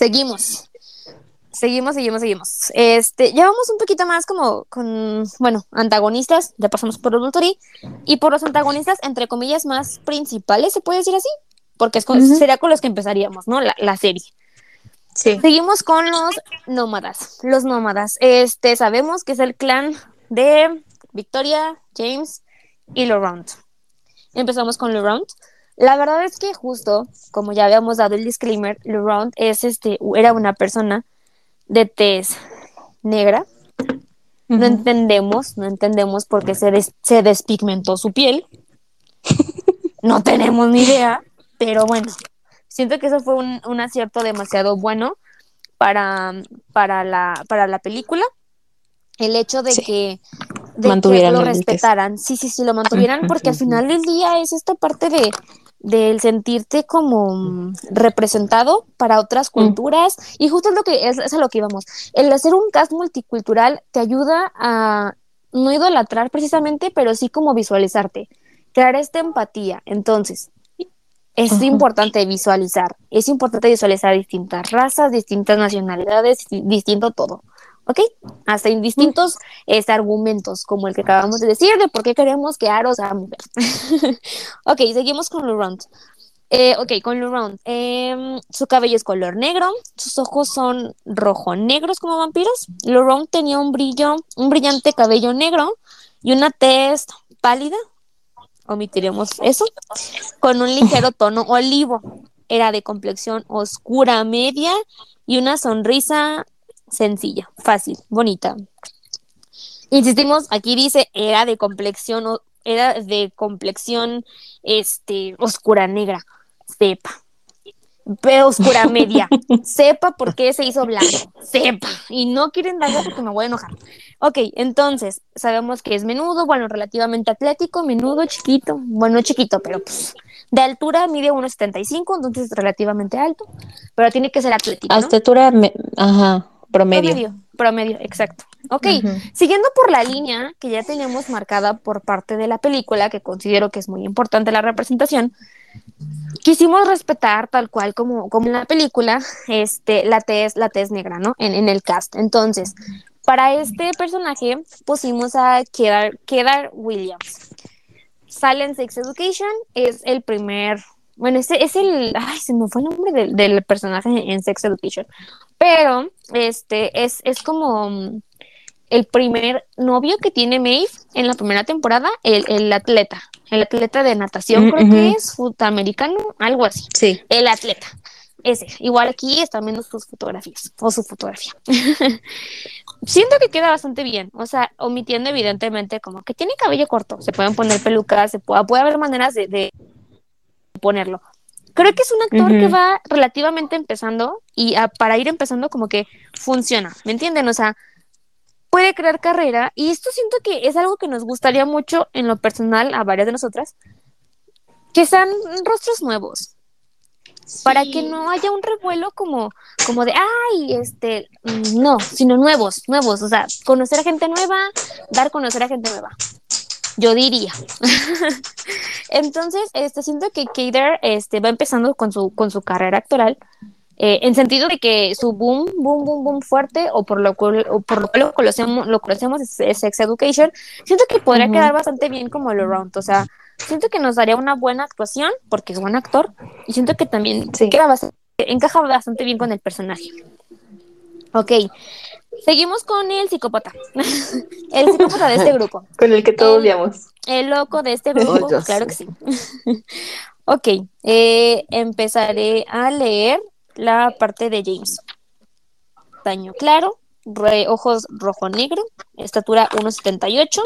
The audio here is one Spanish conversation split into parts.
Seguimos. Seguimos, seguimos, seguimos. Este, ya vamos un poquito más como con, bueno, antagonistas, ya pasamos por los Volturi, y por los antagonistas, entre comillas, más principales, se puede decir así, porque es con, sería con los que empezaríamos, ¿no? La, la serie. Sí. Seguimos con los nómadas. Los nómadas. Este, sabemos que es el clan de Victoria, James y Laurent. Empezamos con Laurent. La verdad es que justo, como ya habíamos dado el disclaimer, Laurent es este, era una persona de tez negra. No entendemos, no entendemos por qué se, des- se despigmentó su piel. No tenemos ni idea, pero bueno, siento que eso fue un, un acierto demasiado bueno para, para, la, para la película. El hecho de Sí. que, de que lo respetaran. Sí, sí, sí, lo mantuvieran, porque al final del día es esta parte de del sentirte como mm, representado para otras culturas y justo es lo que es, es a lo que íbamos. El hacer un cast multicultural te ayuda a no idolatrar precisamente pero sí como visualizarte crear esta empatía. Entonces es importante visualizar, es importante visualizar distintas razas, distintas nacionalidades, di- distinto todo, ¿ok? Hasta en distintos este, argumentos, como el que acabamos de decir, de por qué queremos que Aro sea mujer. ok, seguimos con Laurent. Eh, ok, con Laurent. em, su cabello es color negro, sus ojos son rojo-negros como vampiros. Laurent tenía un brillo, un brillante cabello negro y una tez pálida. Omitiremos eso con un ligero tono olivo. Era de complexión oscura media y una sonrisa sencilla, fácil, bonita. Insistimos, aquí dice era de complexión era de complexión este oscura negra, sepa. Pero oscura media. Sepa por qué se hizo blanco. Sepa. Y no quieren darle porque me voy a enojar. Ok, entonces, sabemos que es menudo, bueno, relativamente atlético, menudo, chiquito. Bueno, chiquito, pero pues de altura mide 1,75, entonces relativamente alto. Pero tiene que ser atlético. me- ajá, promedio. Promedio, promedio, exacto. Ok, siguiendo por la línea que ya tenemos marcada por parte de la película, que considero que es muy importante la representación, quisimos respetar tal cual como, como en la película, este, la tez, la tez negra, ¿no? En, en el cast. Entonces, para este personaje pusimos a Kedar, Kedar Williams. Sale en Sex Education, es el primer, bueno, ese es el, ay, se me fue el nombre del, del personaje en Sex Education, pero este es, es como mm, el primer novio que tiene Maeve en la primera temporada, el, el atleta, el atleta de natación Mm, creo que ujú. es sudamericano, algo así, Sí. el atleta. Ese, igual aquí están viendo sus fotografías o su fotografía. Siento que queda bastante bien, o sea, omitiendo evidentemente como que tiene cabello corto, se pueden poner pelucas, se puede, puede haber maneras de, de ponerlo. Creo que es un actor que va relativamente empezando y a- para ir empezando como que funciona, ¿me entienden? O sea, puede crear carrera y esto siento que es algo que nos gustaría mucho en lo personal a varias de nosotras, que sean rostros nuevos, para que no haya un revuelo como, como de, ay, este, mm, no, sino nuevos, nuevos, o sea, conocer a gente nueva, dar conocer a gente nueva. Yo diría. Entonces, este, siento que Kader este, va empezando con su, con su carrera actoral, eh, en sentido de que su boom, boom, boom, boom fuerte, o por lo cual, o por lo, cual lo conocemos, lo conocemos es, es Sex Education, siento que podría Ujú. quedar bastante bien como All Around, o sea, siento que nos daría una buena actuación, porque es buen actor, y siento que también Sí. queda bastante, encaja bastante bien con el personaje. Ok, seguimos con el psicópata, el psicópata de este grupo. Con el que todos El- odiamos. El loco de este grupo, ya claro sé. que sí. ok, eh, empezaré a leer la parte de James. Daño claro, re- ojos rojo-negro, estatura 1,78.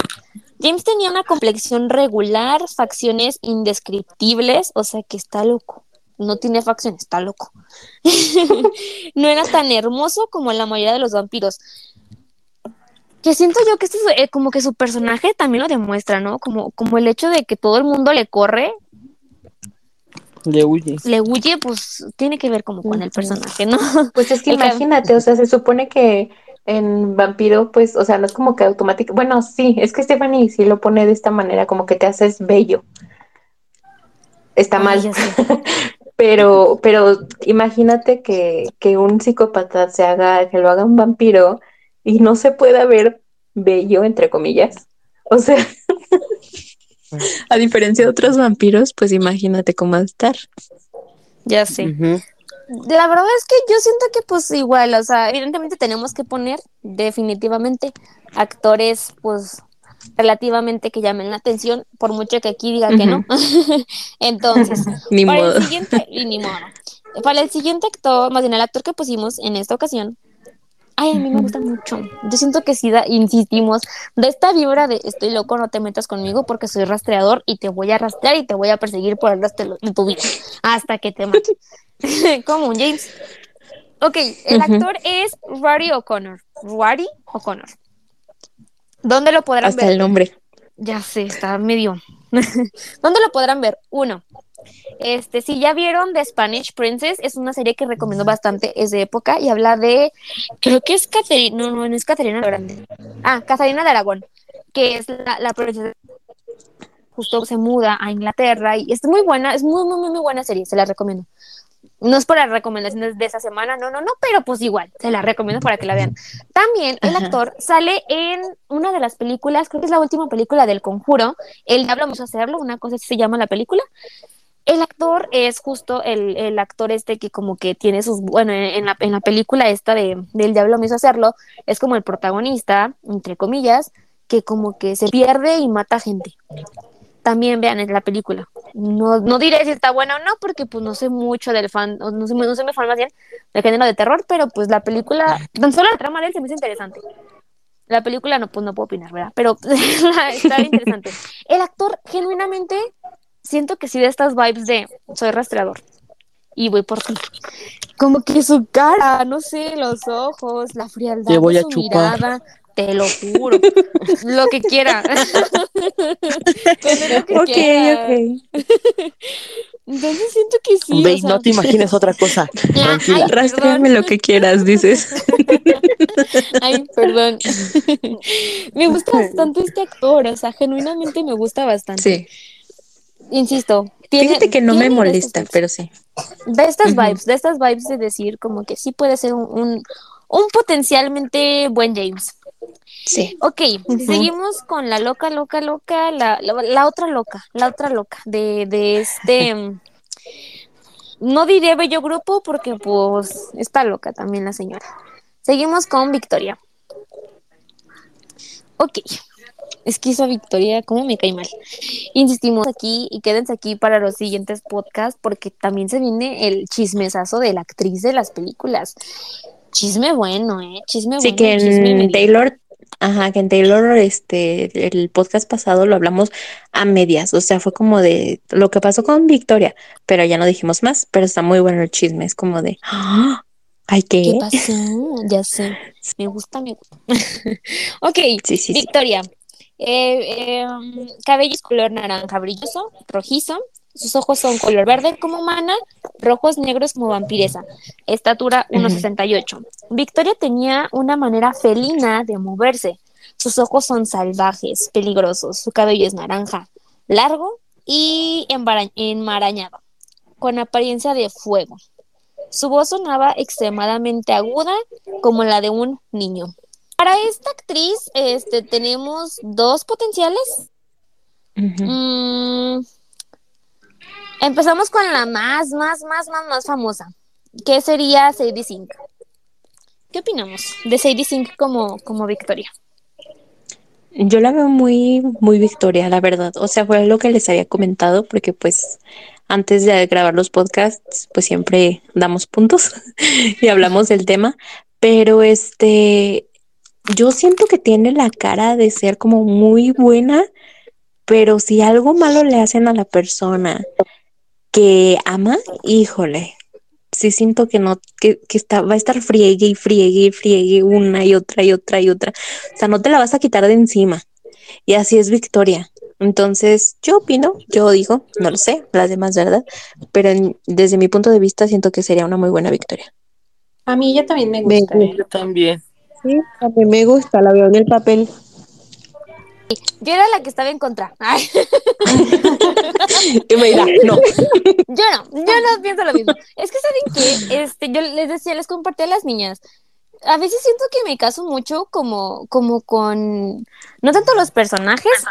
James tenía una complexión regular, facciones indescriptibles, o sea que está loco. No tiene facciones, está loco. no era tan hermoso como la mayoría de los vampiros. Que siento yo que esto es eh, como que su personaje también lo demuestra, ¿no? Como, como el hecho de que todo el mundo le corre, Le huye. le huye, pues tiene que ver como con el personaje, ¿no? Pues es que El imagínate, o sea, se supone que en Vampiro, pues, o sea, no es como que automático. Bueno, sí, es que Stephanie sí lo pone de esta manera, como que te haces bello. Está Ay, mal. Pero, pero imagínate que, que un psicópata se haga, que lo haga un vampiro y no se pueda ver bello, entre comillas. O sea, a diferencia de otros vampiros, pues imagínate cómo va a estar. Ya sé. La verdad es que yo siento que pues igual, o sea, evidentemente tenemos que poner definitivamente actores pues relativamente que llamen la atención, por mucho que aquí diga que no. Entonces, Ni para modo. el siguiente, y ni modo. Para el siguiente actor, más bien el actor que pusimos en esta ocasión, ay, a mí me gusta mucho. Yo siento que sí, da, insistimos, de esta vibra de estoy loco, no te metas conmigo porque soy rastreador y te voy a rastrear y te voy a perseguir por el resto de tu vida hasta que te mate. Como un James. Ok, el actor es Rory O'Connor. Rory O'Connor. ¿Dónde lo podrán Hasta ver? el nombre. Ya sé, está medio. ¿Dónde lo podrán ver? Uno. Este, si ya vieron The Spanish Princess, es una serie que recomiendo bastante, es de época y habla de, creo que es Caterina, no, no, no es Caterina la Grande. Ah, Catarina de Aragón, que es la, la princesa justo se muda a Inglaterra y es muy buena, es muy, muy, muy, muy buena serie, se la recomiendo. No es por las recomendaciones de esa semana, no, no, no, pero pues igual, se la recomiendo para que la vean. También el actor sale en una de las películas, creo que es la última película del Conjuro, El Diablo me hizo hacerlo, una cosa así se llama la película. El actor es justo el, el actor este que como que tiene sus, bueno, en la, en la película esta de, del Diablo me hizo hacerlo, es como el protagonista, entre comillas, que como que se pierde y mata gente. También vean la película. No, no diré si está buena o no, porque pues no sé mucho del fan, no sé, no sé me fan más bien del género de terror, pero pues la película, tan solo la trama de él se me hizo interesante. La película no, pues no puedo opinar, ¿verdad? Pero está interesante. El actor, genuinamente, siento que sí de estas vibes de soy rastreador y voy por ti. Como que su cara, no sé, los ojos, la frialdad Te voy de a su chupar. mirada, te lo juro, lo que quiera. Lo que Ok, quiera. ok. Entonces siento que sí. Ve, o sea, no te imagines otra cosa. Tranquila. Ay, Rastréame lo que quieras, dices. Ay, perdón. me gusta bastante este actor, o sea, genuinamente me gusta bastante. Sí. Insisto, tiene, Fíjate que no me molesta, pero sí. De estas vibes, de estas vibes de decir como que sí puede ser un, un, un potencialmente buen James. Sí. Ok, seguimos con la loca, loca, loca, la, la, la otra loca, la otra loca de, de este... No diré bello grupo porque pues está loca también la señora. Seguimos con Victoria. Ok, es que esa Victoria, ¿cómo me cae mal? Insistimos aquí y quédense aquí para los siguientes podcasts porque también se viene el chismesazo de la actriz de las películas. Chisme bueno, ¿eh? Chisme Sí, bueno. que chisme en. Taylor, ajá, que en Taylor, este, el podcast pasado lo hablamos a medias, o sea, fue como de lo que pasó con Victoria, pero ya no dijimos más, pero está muy bueno el chisme, es como de, ¡ah! ay, ¿qué? ¿Qué pasó? Ya sé. Me gusta, me gusta. ok, Sí, sí, sí. Victoria. Eh, eh, um, cabello es color naranja brilloso, rojizo. Sus ojos son color verde como humana, rojos negros como vampiresa. Estatura Ujú. 1,68. Victoria tenía una manera felina de moverse. Sus ojos son salvajes, peligrosos. Su cabello es naranja, largo y enmarañado, con apariencia de fuego. Su voz sonaba extremadamente aguda, como la de un niño. Para esta actriz, este, tenemos dos potenciales. Mm, empezamos con la más, más, más, más, más famosa, que sería Sadie Sink. ¿Qué opinamos de Sadie Sink como, como Victoria? Yo la veo muy, muy Victoria, la verdad. O sea, fue lo que les había comentado, porque pues antes de grabar los podcasts, pues siempre damos puntos y hablamos del tema. Pero este, yo siento que tiene la cara de ser como muy buena, pero si algo malo le hacen a la persona que ama, híjole, sí siento que no, que, que está, va a estar friegue y friegue y friegue una y otra y otra y otra. O sea, no te la vas a quitar de encima. Y así es Victoria. Entonces, yo opino, yo digo, no lo sé, las demás, ¿verdad? Pero en- desde mi punto de vista siento que sería una muy buena Victoria. A mí ella también me Me gusta. ¿eh? gusta también. Sí, a mí me gusta, la veo en el papel. Yo era la que estaba en contra. Ay. y me dirá, no. Yo no, yo no pienso lo mismo. Es que saben que este, yo les decía, les compartí a las niñas. A veces siento que me caso mucho como, como con, no tanto los personajes,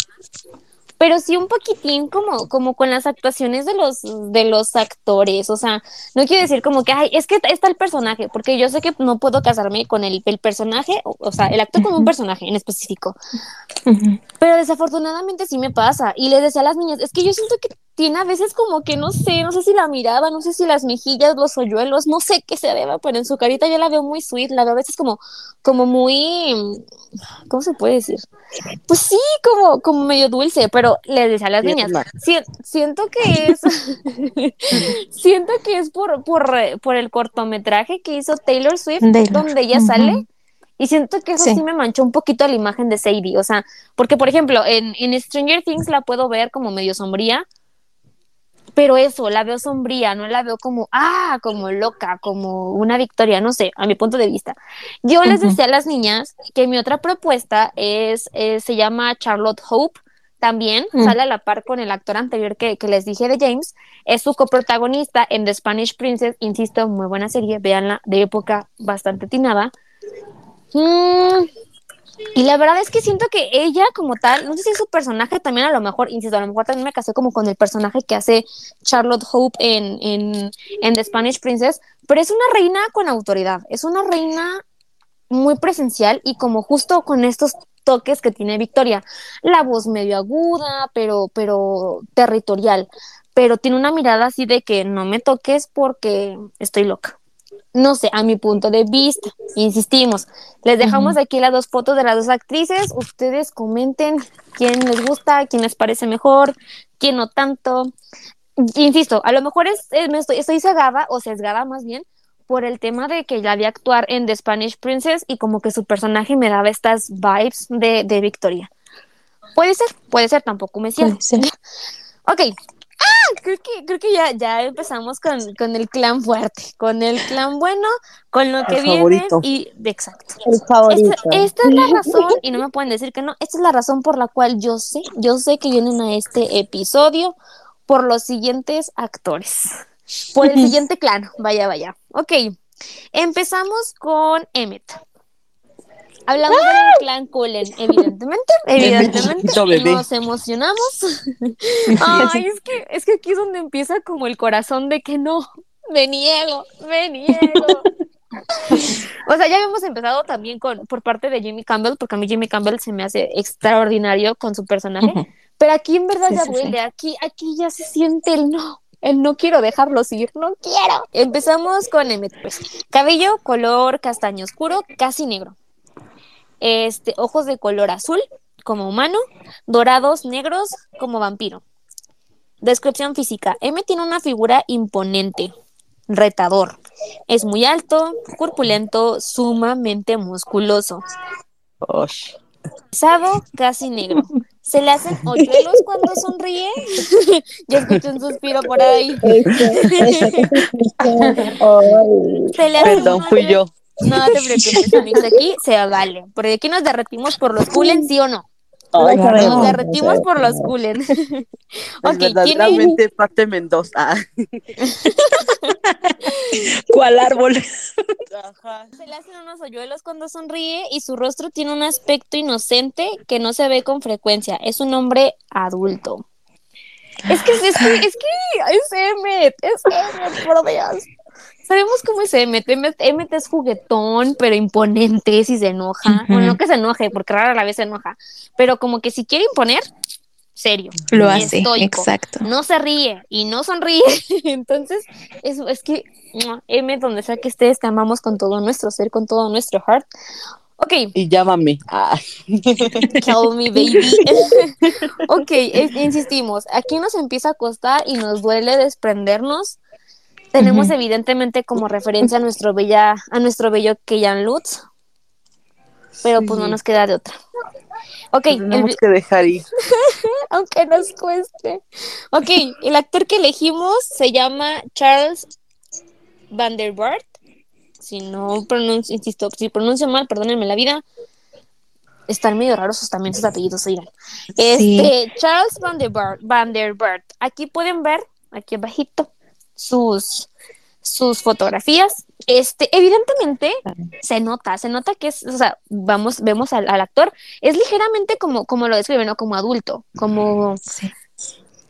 pero sí un poquitín como, como con las actuaciones de los, de los actores. O sea, no quiero decir como que, ay, es que está el personaje, porque yo sé que no puedo casarme con el, el personaje, o, o sea, el actor con un personaje en específico. Pero desafortunadamente sí me pasa. Y les decía a las niñas, es que yo siento que tiene a veces como que no sé, no sé si la mirada, no sé si las mejillas, los hoyuelos, no sé qué se deba, pero en su carita yo la veo muy sweet, la veo a veces como, como muy, ¿cómo se puede decir? Pues sí, como, como medio dulce, pero les decía a las niñas, si, siento que es, siento que es por, por, por el cortometraje que hizo Taylor Swift, Taylor. donde ella uh -huh. sale. Y siento que eso sí. sí. me manchó un poquito la imagen de Sadie. O sea, porque por ejemplo, en, en Stranger Things la puedo ver como medio sombría, pero eso, la veo sombría, no la veo como, ah, como loca, como una victoria, no sé, a mi punto de vista. Yo uh -huh. les decía a las niñas que mi otra propuesta es, eh, se llama Charlotte Hope, también uh -huh. sale a la par con el actor anterior que, que, les dije de James, es su coprotagonista en The Spanish Princess, insisto, muy buena serie, véanla, de época bastante tinada. Mm, y la verdad es que siento que ella como tal, no sé si su personaje también a lo mejor, insisto, a lo mejor también me casé como con el personaje que hace Charlotte Hope en, en, en The Spanish Princess, pero es una reina con autoridad, es una reina muy presencial y como justo con estos toques que tiene Victoria, la voz medio aguda, pero, pero territorial, pero tiene una mirada así de que no me toques porque estoy loca no sé, a mi punto de vista, insistimos. Les dejamos uh -huh. aquí las dos fotos de las dos actrices. Ustedes comenten quién les gusta, quién les parece mejor, quién no tanto. Insisto, a lo mejor es, es estoy, estoy cegada o sesgada más bien por el tema de que ya vi actuar en The Spanish Princess y como que su personaje me daba estas vibes de, de Victoria. Puede ser, puede ser, tampoco me cierro. ok, ¡Ah! Creo que, creo que ya, ya empezamos con, con, el clan fuerte, con el clan bueno, con lo que el viene favorito. y exacto. El favorito. Esta, esta, es la razón, y no me pueden decir que no, esta es la razón por la cual yo sé, yo sé que vienen a este episodio por los siguientes actores. Por el siguiente clan, vaya, vaya. Ok, empezamos con Emmet. Hablamos ¡Ah! del clan Cullen, evidentemente, evidentemente, nos emocionamos. Ay, es que, es que aquí es donde empieza como el corazón de que no, me niego, me niego. o sea, ya habíamos empezado también con por parte de Jimmy Campbell, porque a mí Jimmy Campbell se me hace extraordinario con su personaje, uh -huh. pero aquí en verdad sí, ya sí, duele, sí. aquí, aquí ya se siente el no. El no quiero dejarlos ir, no quiero. Empezamos con Emmet, pues. Cabello color castaño oscuro, casi negro este, ojos de color azul como humano, dorados negros como vampiro. Descripción física. M tiene una figura imponente, retador. Es muy alto, corpulento, sumamente musculoso. Osh. Pesado, casi negro. ¿Se le hacen hoyuelos cuando sonríe? ya escuché un suspiro por ahí. Se le hacen Perdón, fui yo. No te preocupes, amigos, aquí se vale. Porque aquí nos derretimos por los culen, ¿sí o no? Ay, nos derretimos por los culen. ok, verdaderamente ¿tiene... parte Mendoza. ¿Cuál árbol? Ajá. Se le hacen unos hoyuelos cuando sonríe y su rostro tiene un aspecto inocente que no se ve con frecuencia. Es un hombre adulto. Es que es que, es que es Emmet, es Emmet, por Dios. Sabemos cómo es Emmet. Emmet, Emmet es juguetón, pero imponente si se enoja. Uh -huh. Bueno, no que se enoje, porque rara la vez se enoja. Pero como que si quiere imponer, serio. Lo hace, estoico. exacto. No se ríe y no sonríe. Entonces, es, es que Emmet, donde sea que estés, te amamos con todo nuestro ser, con todo nuestro heart. Ok. Y llámame. Ah. Call me, baby. ok, es, insistimos. Aquí nos empieza a costar y nos duele desprendernos tenemos uh -huh. evidentemente como referencia a nuestro bella, a nuestro bello Keyan Lutz, pero sí. pues no nos queda de otra. Ok, tenemos el... que dejar ir. Aunque nos cueste. Ok, el actor que elegimos se llama Charles Van der Bart. Si no pronuncio, insisto, si pronuncio mal, perdónenme la vida. están medio raros también sus apellidos, oigan. Este, Charles Van der, Van der Bert. Aquí pueden ver, aquí abajito, sus, sus fotografías. Este, evidentemente se nota, se nota que es, o sea, vamos, vemos al, actor, es ligeramente como, como lo describen, ¿no? Como adulto, como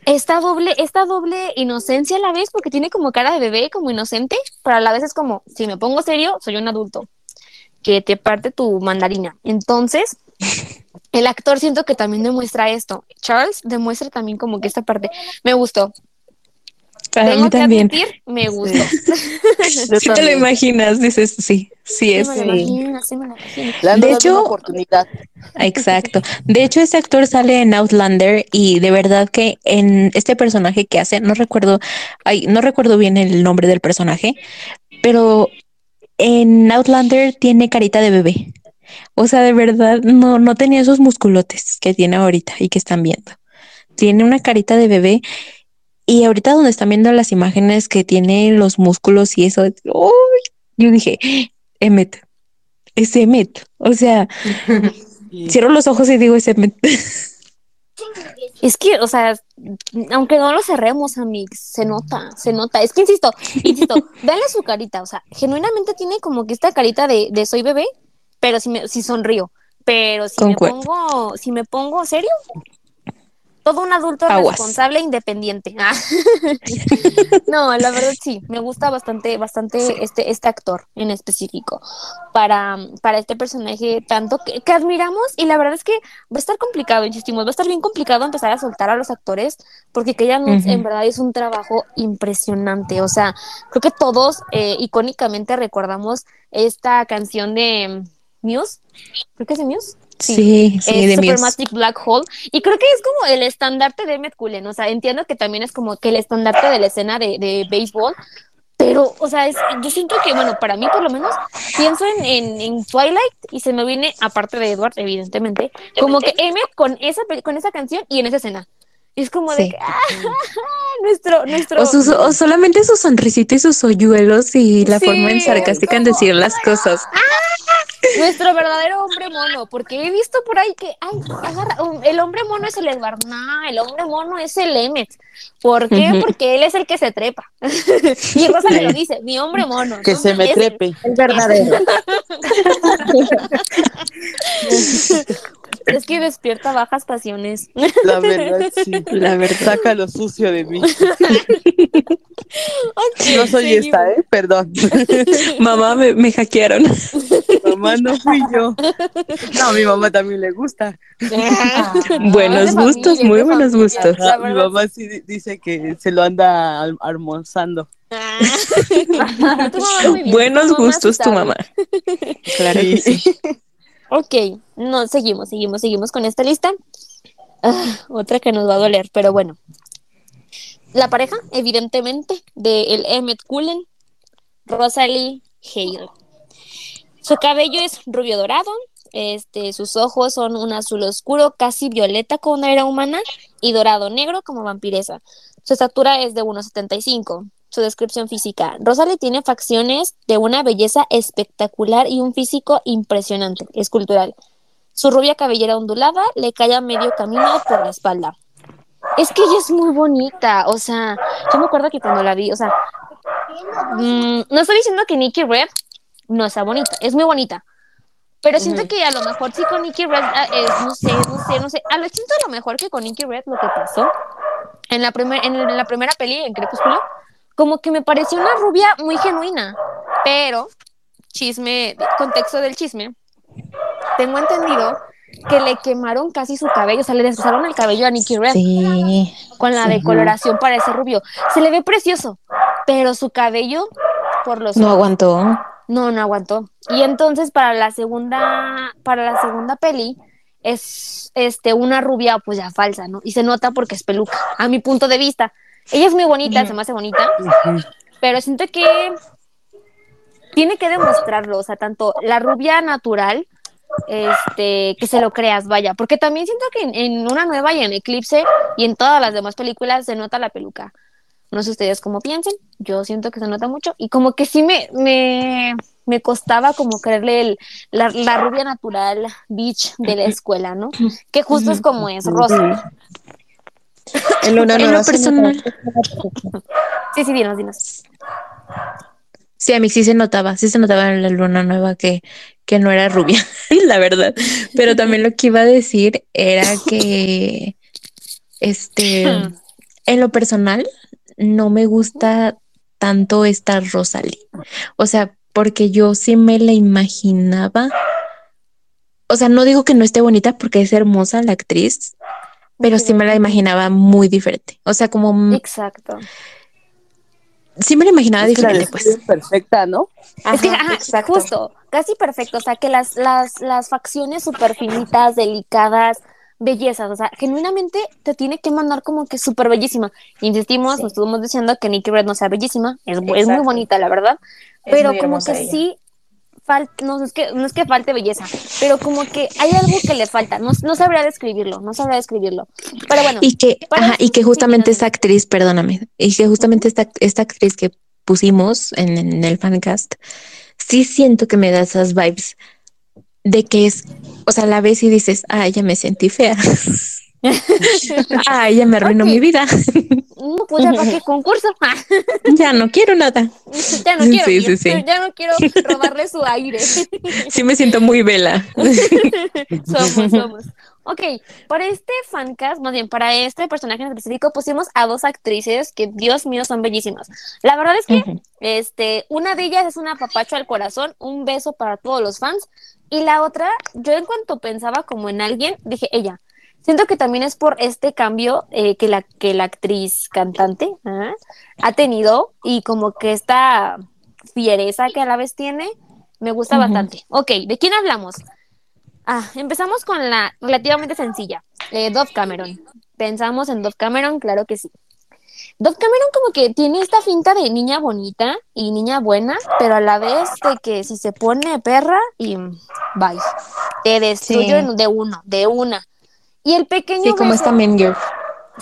esta doble, esta doble inocencia a la vez, porque tiene como cara de bebé, como inocente, pero a la vez es como, si me pongo serio, soy un adulto, que te parte tu mandarina. Entonces, el actor siento que también demuestra esto. Charles demuestra también como que esta parte me gustó. Tengo que también. admitir, me gustó. Si te lo imaginas, dices, sí, sí es. Sí me lo sí me lo de hecho, oportunidad. Exacto. De hecho, este actor sale en Outlander y de verdad que en este personaje que hace, no recuerdo, ay, no recuerdo bien el nombre del personaje, pero en Outlander tiene carita de bebé. O sea, de verdad, no, no tenía esos musculotes que tiene ahorita y que están viendo. Tiene una carita de bebé. Y ahorita donde están viendo las imágenes que tiene los músculos y eso, ¡uy! yo dije, Emmet, es Emmet. O sea, cierro los ojos y digo, es Emmet. Es que, o sea, aunque no lo cerremos, amigos, se nota, se nota. Es que insisto, insisto, dale su carita, o sea, genuinamente tiene como que esta carita de, de soy bebé, pero si, me, si sonrío. Pero si me pongo, si me pongo serio, todo un adulto responsable e independiente. Ah. no, la verdad sí, me gusta bastante, bastante este, este actor en específico para, para este personaje tanto que, admiramos y la verdad es que va a estar complicado, insistimos, va a estar bien complicado empezar a soltar a los actores porque que uh en verdad es un trabajo impresionante, o sea, creo que todos eh, icónicamente recordamos esta canción de Muse, creo que es de Muse. Sí, sí, de Supermatic Black Hole. Y creo que es como el estandarte de Emmett Cullen. O sea, entiendo que también es como que el estandarte de la escena de, de béisbol. Pero, o sea, es, yo siento que, bueno, para mí por lo menos, pienso en, en, Twilight y se me viene, aparte de Edward, evidentemente, como que Emmett con esa, con esa canción y en esa escena. es como de que, ¡ah! nuestro, nuestro. O, solamente su sonrisita y sus hoyuelos y la forma en sarcástica en decir las cosas. ¡Ah! Nuestro verdadero hombre mono, porque he visto por ahí que ay, el hombre mono es el Edward, no, el hombre mono es el Emmet. ¿Por qué? Porque él es el que se trepa. y Rosa me lo dice, mi hombre mono. Que se me trepe. El verdadero. es que despierta bajas pasiones. La verdad, sí. La verdad. Saca lo sucio de mí. no soy esta, ¿eh? Perdón. Mamá, me, me hackearon. Mamá, no fui yo. No, a mi mamá también le gusta. buenos gustos, muy buenos gustos. mi mamá sí dice que se lo anda almorzando. Ah. buenos gustos tu mamá. Claro que sí. Ok, no, seguimos, seguimos, seguimos con esta lista. Ah, otra que nos va a doler, pero bueno. La pareja, evidentemente, de el Emmett Cullen, Rosalie Hale. Su cabello es rubio dorado, este, sus ojos son un azul oscuro, casi violeta como una era humana, y dorado negro como vampiresa. Su estatura es de 1,75. Su descripción física. Rosalie tiene facciones de una belleza espectacular y un físico impresionante, escultural. Su rubia cabellera ondulada le cae a medio camino por la espalda. Es que ella es muy bonita, o sea, yo me acuerdo que cuando la vi, o sea, mm, no estoy diciendo que Nikki Red no sea bonita, es muy bonita. Pero siento que a lo mejor sí con Nikki Red es, no sé, no sé, no sé. A lo siento a lo mejor que con Nikki Red lo que pasó en la, en la primera peli, en Crepúsculo, como que me pareció una rubia muy genuina. Pero, chisme, contexto del chisme, tengo entendido que le quemaron casi su cabello, o sea, le destrozaron el cabello a Nikki Red sí, con la decoloración para ese rubio. Se le ve precioso, pero su cabello por los no aguantó. No, no aguantó. Y entonces para la segunda, para la segunda peli es este una rubia pues ya falsa, ¿no? Y se nota porque es peluca, a mi punto de vista. Ella es muy bonita, se me hace bonita, pero siento que tiene que demostrarlo, o sea, tanto la rubia natural, este, que se lo creas, vaya, porque también siento que en, en, una nueva y en Eclipse y en todas las demás películas se nota la peluca. No sé ustedes cómo piensen, yo siento que se nota mucho y como que sí me, me, me costaba como creerle el, la, la rubia natural beach de la escuela, ¿no? Que justo es como es, Rosa. En Luna En Nueva lo personal, Sí, sí, dinos, dinos. sí, a mí sí se notaba, sí se notaba en la luna nueva que, que no era rubia, la verdad. Pero también lo que iba a decir era que, este, en lo personal, no me gusta tanto esta Rosalie. O sea, porque yo sí me la imaginaba. O sea, no digo que no esté bonita porque es hermosa la actriz, pero sí me la imaginaba muy diferente. O sea, como Exacto. sí me la imaginaba Es que la diferente, pues. perfecta, ¿no? es que, Ajá, ajá, exacto. justo, casi perfecto. O sea, que las, las, las facciones súper finitas, delicadas, bellezas. O sea, genuinamente te tiene que mandar como que súper bellísima. Insistimos, Sí. nos estuvimos diciendo que Nikki Red no sea bellísima. Es, es muy bonita, la verdad. Es pero como que ella. sí. fal- no, es que, no es que falte belleza, pero como que hay algo que le falta. No, no sabría describirlo, no sabría describirlo. Pero bueno, Y que, ajá, y que justamente esta actriz, perdóname, y que justamente esta, esta actriz que pusimos en, en el fancast, sí siento que me da esas vibes de que es, o sea, la ves y dices, ah, ya me sentí fea. ah, ya me arruinó mi vida. no, pues ya para qué concurso. ya no quiero nada. ya no quiero Sí, sí, sí. ya no quiero robarle su aire. Sí me siento muy vela. somos, somos. Ok, para este fancast, más bien para este personaje en específico, pusimos a dos actrices que, Dios mío, son bellísimas. La verdad es que este, una de ellas es una papacho al corazón, un beso para todos los fans. Y la otra, yo en cuanto pensaba como en alguien, dije ella. Siento que también es por este cambio eh, que, la, que la actriz cantante ¿ah? ha tenido y como que esta fiereza que a la vez tiene, me gusta bastante. Ok, ¿de quién hablamos? Ah, empezamos con la relativamente sencilla, eh, Dove Cameron. Pensamos en Dove Cameron, claro que sí. Dove Cameron como que tiene esta finta de niña bonita y niña buena, pero a la vez de que si se pone perra y bye, te destruyo Sí. de uno, de una. Y el pequeño Sí, como esta Mean Girl.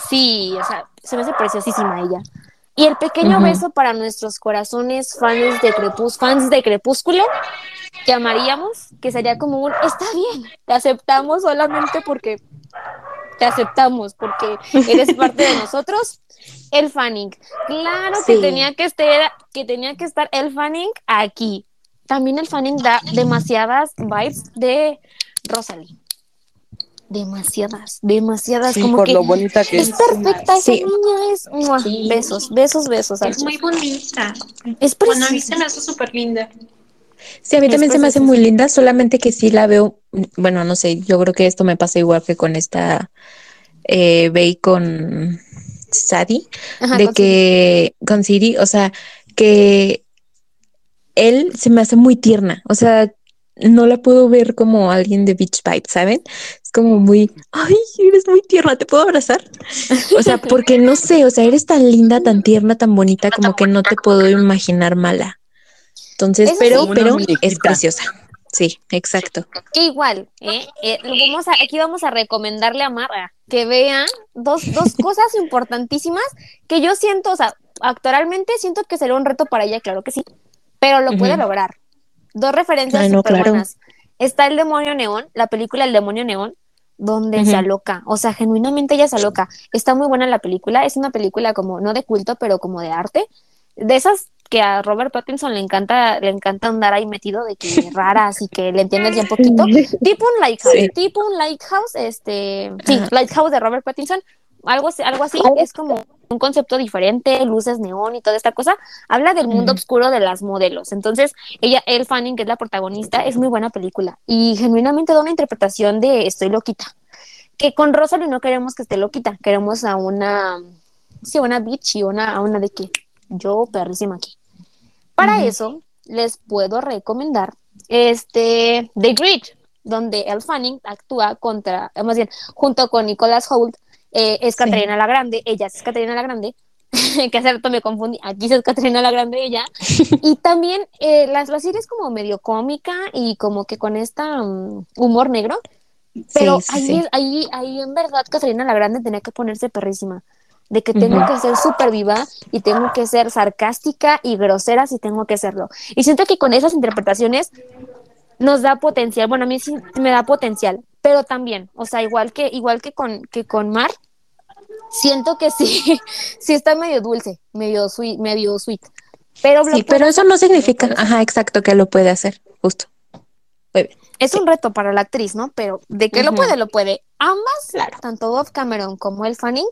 Sí, o sea, se me hace preciosísima ella. Y el pequeño beso para nuestros corazones fans de, Crepús fans de Crepúsculo, que amaríamos, que sería como un, está bien, te aceptamos solamente porque te aceptamos, porque eres parte de nosotros. El Fanning, claro que tenía que estar, que tenía que estar el Fanning aquí. También el Fanning da demasiadas vibes de Rosalie. Demasiadas, demasiadas, Sí, como Por que lo bonita que es es. perfecta, esa niña es. Besos, besos, besos. Es Archie. muy bonita. Es preciosa. se me hace súper linda. Sí, a mí también se me hace muy linda, solamente que sí la veo, bueno, no sé, yo creo que esto me pasa igual que con esta eh, Bey con Sadie, Ajá, de con que con Siri, o sea, que él se me hace muy tierna, o sea, no la puedo ver como alguien de Beach Vibe, ¿saben? Es como muy, ay, eres muy tierna, ¿te puedo abrazar? O sea, porque no sé, o sea, eres tan linda, tan tierna, tan bonita, como que no te puedo imaginar mala. Entonces, Eso pero, sí. Pero es preciosa. Sí, exacto. Que igual, ¿eh? Eh, vamos a, aquí vamos a recomendarle a Mara que vea dos, dos cosas importantísimas que yo siento, o sea, actualmente siento que sería un reto para ella, claro que sí, pero lo puede lograr. Dos referencias Ay, no, súper claro. buenas. Está el demonio neón, la película El demonio neón, donde se aloca, o sea, genuinamente ella se aloca. Está muy buena la película, es una película como, no de culto, pero como de arte, de esas que a Robert Pattinson le encanta, le encanta andar ahí metido de que raras y que le entiendes bien poquito. Tipo un Lighthouse, Sí. tipo un Lighthouse, este, sí. Lighthouse de Robert Pattinson, algo, así- algo así, es como un concepto diferente, luces neón y toda esta cosa, habla del mundo oscuro de las modelos. Entonces, ella, El Fanning, que es la protagonista, es muy buena película y genuinamente da una interpretación de estoy loquita. Que con Rosalie no queremos que esté loquita, queremos a una, sí, a una bitch y una, a una de que yo perrísima aquí. Para eso, les puedo recomendar este The Grid, donde El Fanning actúa contra, eh, más bien, junto con Nicholas Hoult, eh, es Sí. Catarina la Grande, ella es Catarina la Grande, que hace rato me confundí, aquí sí es Catarina la Grande ella, y también eh, la, la serie es como medio cómica y como que con esta mm, humor negro, pero sí, sí, ahí, sí. ahí, ahí en verdad Catarina la Grande tenía que ponerse perrísima. De que tengo que ser súper viva y tengo que ser sarcástica y grosera si tengo que serlo. Y siento que con esas interpretaciones nos da potencial. Bueno, a mí sí me da potencial, pero también, o sea, igual que, igual que con, que con Mar, siento que sí, sí está medio dulce, medio sweet, medio sweet. Pero, sí, pero eso no significa, ajá, exacto, que lo puede hacer, justo. Muy bien. Es un reto para la actriz, ¿no? Pero de que lo puede, lo puede. Ambas, claro. tanto Bob Cameron como el Fanning,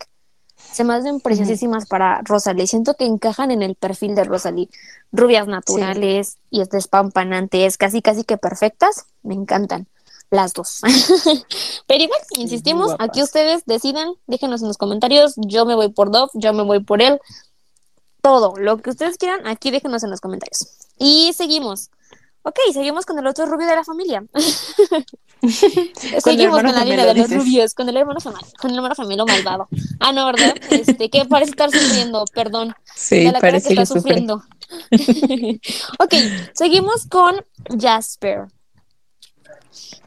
se me hacen preciosísimas para Rosalie. Siento que encajan en el perfil de Rosalie. Rubias naturales y despampanantes, casi casi que perfectas. Me encantan las dos. Pero igual, insistimos, aquí ustedes decidan, déjenos en los comentarios. Yo me voy por Dove, yo me voy por él. Todo, lo que ustedes quieran, aquí déjenos en los comentarios. Y seguimos. Ok, seguimos con el otro rubio de la familia. seguimos con la línea de los rubios, con el hermano con el hermano gemelo malvado. Ah, no, ¿verdad? Este, que parece estar sufriendo, perdón. Sí, de la parece que está sufriendo. ok, seguimos con Jasper.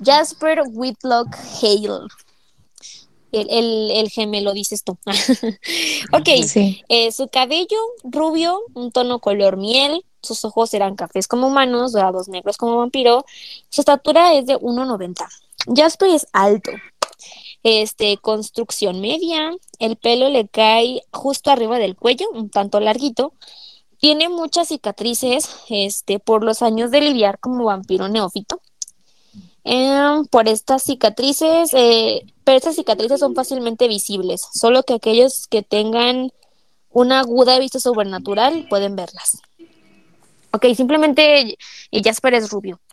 Jasper Whitlock Hale. El, el, el, gemelo, dices tú. ok, eh, su cabello rubio, un tono color miel, sus ojos eran cafés como humanos, dorados negros como vampiro, su estatura es de 1,90. Jasper es alto, este, construcción media, el pelo le cae justo arriba del cuello, un tanto larguito, tiene muchas cicatrices este, por los años de lidiar como vampiro neófito. Em, por estas cicatrices, eh, pero estas cicatrices son fácilmente visibles, solo que aquellos que tengan una aguda vista sobrenatural pueden verlas. Ok, simplemente Jasper es rubio.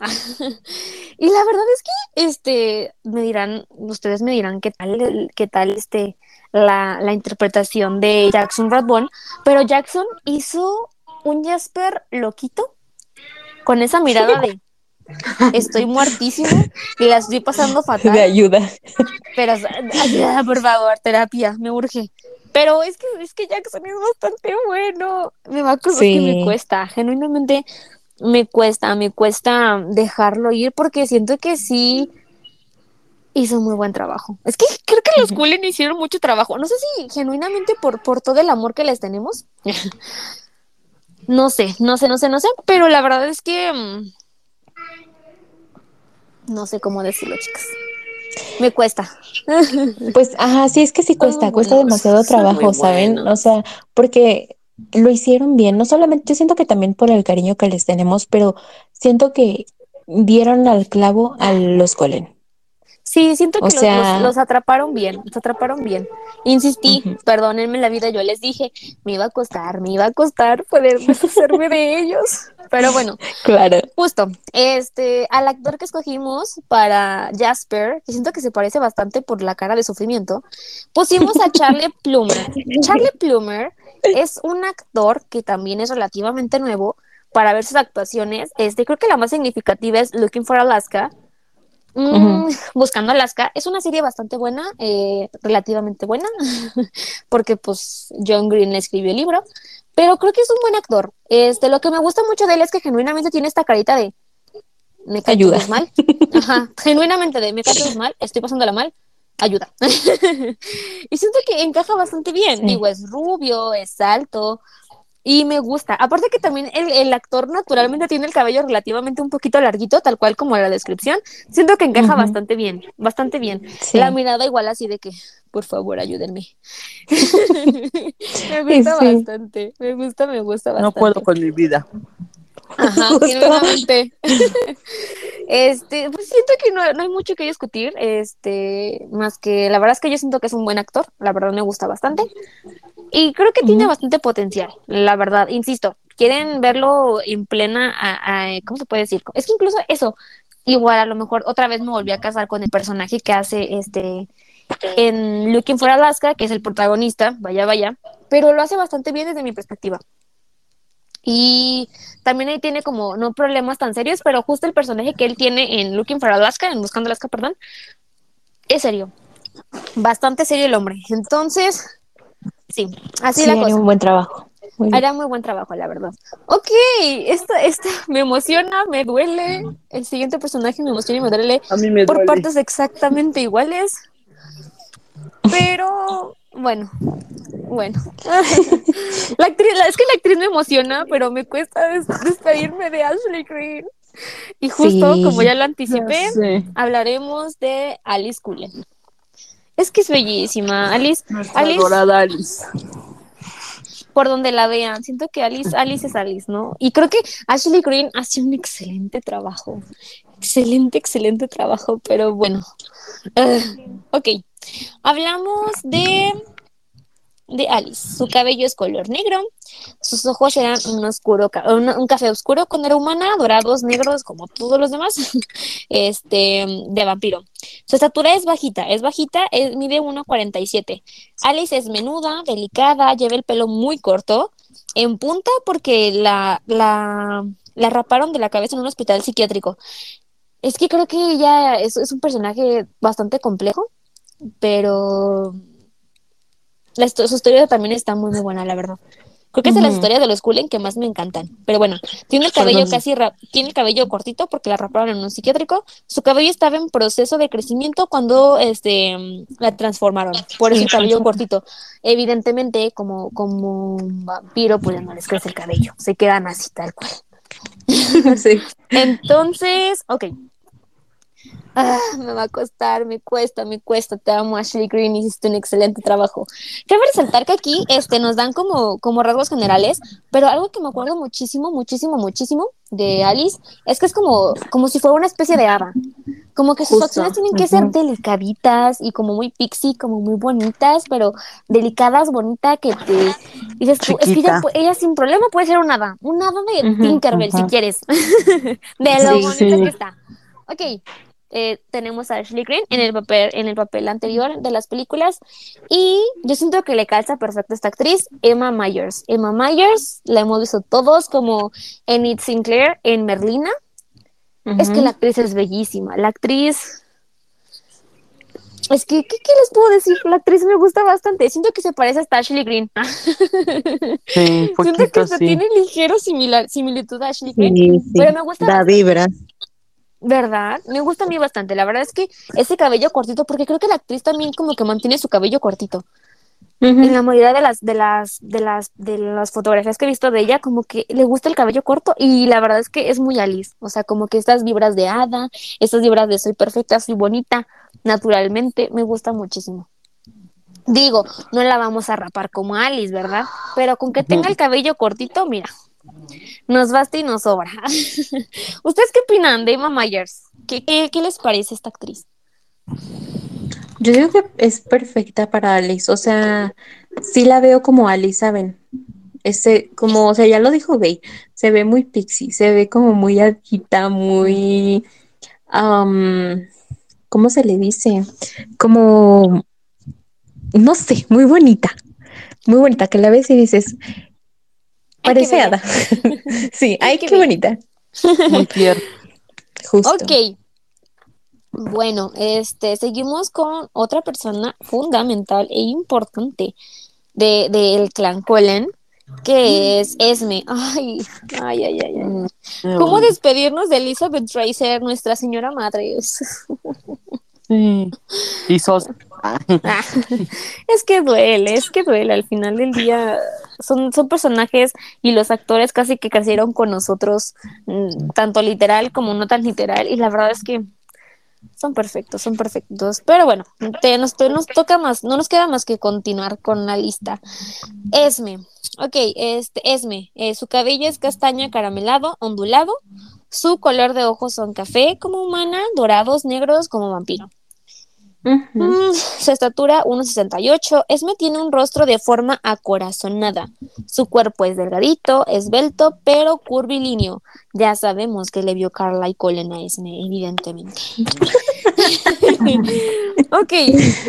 y la verdad es que, este, me dirán, ustedes me dirán qué tal, qué tal, este, la, la interpretación de Jackson Radbone, pero Jackson hizo un Jasper loquito, con esa mirada de estoy muertísimo y la estoy pasando fatal. De ayuda. Pero ayuda, por favor, terapia, me urge. Pero es que, es que Jackson es bastante bueno. Me va a que me cuesta, genuinamente me cuesta, me cuesta dejarlo ir porque siento que sí hizo muy buen trabajo. Es que creo que los Cullen hicieron mucho trabajo. No sé si genuinamente por, por todo el amor que les tenemos. no sé, no sé, no sé, no sé, pero la verdad es que mm, no sé cómo decirlo, chicas. Me cuesta. Pues, ajá, sí, es que sí cuesta, cuesta demasiado trabajo, ¿saben? O sea, porque lo hicieron bien, no solamente, yo siento que también por el cariño que les tenemos, pero siento que dieron al clavo a los Colen. Sí, siento que los, atraparon bien, los atraparon bien. Insistí, perdónenme la vida, yo les dije, me iba a costar, me iba a costar poder deshacerme de ellos. Pero bueno, claro. Justo, este, al actor que escogimos para Jasper, que siento que se parece bastante por la cara de sufrimiento, pusimos a Charlie Plummer. Charlie Plummer es un actor que también es relativamente nuevo para ver sus actuaciones. Este, creo que la más significativa es Looking for Alaska, Mm, Buscando Alaska es una serie bastante buena, eh, relativamente buena, porque pues John Green escribió el libro, pero creo que es un buen actor. Este, lo que me gusta mucho de él es que genuinamente tiene esta carita de me cae mal, Ajá, genuinamente de me cae mal, estoy pasándola mal, ayuda. y siento que encaja bastante bien. Digo, es rubio, es alto, y me gusta. Aparte que también el, actor naturalmente tiene el cabello relativamente un poquito larguito, tal cual como la descripción. Siento que encaja bastante bien, bastante bien. La mirada igual así de que, por favor, ayúdenme. me gusta bastante, me gusta, me gusta bastante. No puedo con mi vida. Ajá, este, pues siento que no, no, hay mucho que discutir, este, más que la verdad es que yo siento que es un buen actor, la verdad me gusta bastante. Y creo que tiene bastante potencial, la verdad, insisto, quieren verlo en plena, ¿cómo se puede decir? Es que incluso eso, igual a lo mejor otra vez me volví a casar con el personaje que hace este en Looking for Alaska, que es el protagonista, vaya, vaya, pero lo hace bastante bien desde mi perspectiva. Y también ahí tiene como, no problemas tan serios, pero justo el personaje que él tiene en Looking for Alaska, en Buscando Alaska, perdón, es serio. Bastante serio el hombre. Entonces, Sí, así la cosa. un buen trabajo. Hará muy buen trabajo, la verdad. Ok, esta, esta me emociona, me duele. El siguiente personaje me emociona y me duele por partes exactamente iguales. Pero Bueno, bueno. la actriz, la- es que la actriz me emociona, pero me cuesta des- despedirme de Ashley Greene. Y justo, Sí. como ya lo anticipé, hablaremos de Alice Cullen. Es que es bellísima. Alice, Nuestra Alice, adorada Alice. por donde la vean, siento que Alice, Alice es Alice, ¿no? Y creo que Ashley Greene hace un excelente trabajo. Excelente, excelente trabajo, pero bueno. Ugh, ok. Hablamos de de Alice. Su cabello es color negro, sus ojos eran un oscuro, un, café oscuro con era humana, dorados, negros, como todos los demás, este, de vampiro. Su estatura es bajita, es bajita, mide 1,47. Alice es menuda, delicada, lleva el pelo muy corto, en punta porque la, la, la raparon de la cabeza en un hospital psiquiátrico. Es que creo que ella es un personaje bastante complejo, pero la su historia también está muy, muy buena, la verdad. Creo que es de las historias de los Cullen que más me encantan. Pero bueno, tiene el cabello Perdón. casi, tiene el cabello cortito porque la raparon en un psiquiátrico. Su cabello estaba en proceso de crecimiento cuando este la transformaron. Por eso el cabello cortito. Evidentemente, como, como un vampiro, pues ya no les crece el cabello. Se quedan así, tal cual. sí. Entonces, ok. Ah, me va a costar, me cuesta, me cuesta. Te amo, Ashley Green, hiciste un excelente trabajo. Cabe resaltar que aquí este, nos dan como, como rasgos generales, pero algo que me acuerdo muchísimo, muchísimo, muchísimo de Alice es que es como, como si fuera una especie de hada. Como que sus Justo, facciones tienen que ser ujú. delicaditas y como muy pixie, como muy bonitas, pero delicadas, bonita, que te dices tú, es que ella, ella sin problema puede ser un hada, un hada de Ujú, Tinkerbell si ujú. quieres, de lo Sí, bonita sí. que está. Ok, eh, tenemos a Ashley Greene en el papel en el papel anterior de las películas. Y yo siento que le calza perfecto a esta actriz Emma Myers. Emma Myers la hemos visto todos como Enid Sinclair en Merlina. Es que la actriz es bellísima la actriz es que ¿qué, qué les puedo decir la actriz me gusta bastante. Siento que se parece hasta Ashley Greene. Sí, siento que poquito sí. tiene ligero similar similitud a Ashley Greene Sí, sí. pero me gusta Da bastante. ¿Verdad? Me gusta a mí bastante. La verdad es que ese cabello cortito, porque creo que la actriz también como que mantiene su cabello cortito. En la mayoría de las, de las, de las, de las fotografías que he visto de ella, como que le gusta el cabello corto y la verdad es que es muy Alice. O sea, como que estas vibras de hada, estas vibras de soy perfecta, soy bonita, naturalmente, me gusta muchísimo. Digo, no la vamos a rapar como Alice, ¿verdad? Pero con que tenga el cabello cortito, mira, nos basta y nos sobra. ¿Ustedes qué opinan de Emma Myers? ¿Qué, qué, les parece esta actriz? Yo digo que es perfecta para Alice, o sea, sí la veo como Alice, ¿saben? Ese, como, o sea, ya lo dijo Bey, se ve muy pixie, se ve como muy alquita, muy, ¿cómo se le dice? Como, no sé, muy bonita, muy bonita, que la ves y dices, parece hada. sí, Ay, qué bonita, Muy tierno. justo. Ok. Bueno, este, seguimos con otra persona fundamental e importante de, del clan Cullen, que es Esme. Ay, ay, ay, ay, ay. ¿Cómo despedirnos de Elizabeth Tracer, nuestra señora madre? Sí. Y sos. Ah, es que duele, es que duele. Al final del día son, son personajes y los actores casi que crecieron con nosotros, mm, tanto literal como no tan literal. Y la verdad es que son perfectos, son perfectos. Pero bueno, te- nos, te- nos toca más, no nos queda más que continuar con la lista. Esme, ok, este, Esme, eh, su cabello es castaña caramelado, ondulado. Su color de ojos son café como humana, dorados, negros como vampiro. Mm, su estatura 1,68. Esme tiene un rostro de forma acorazonada. Su cuerpo es delgadito, esbelto, pero curvilíneo. Ya sabemos que le vio Carla y Colin a Esme, evidentemente. ok,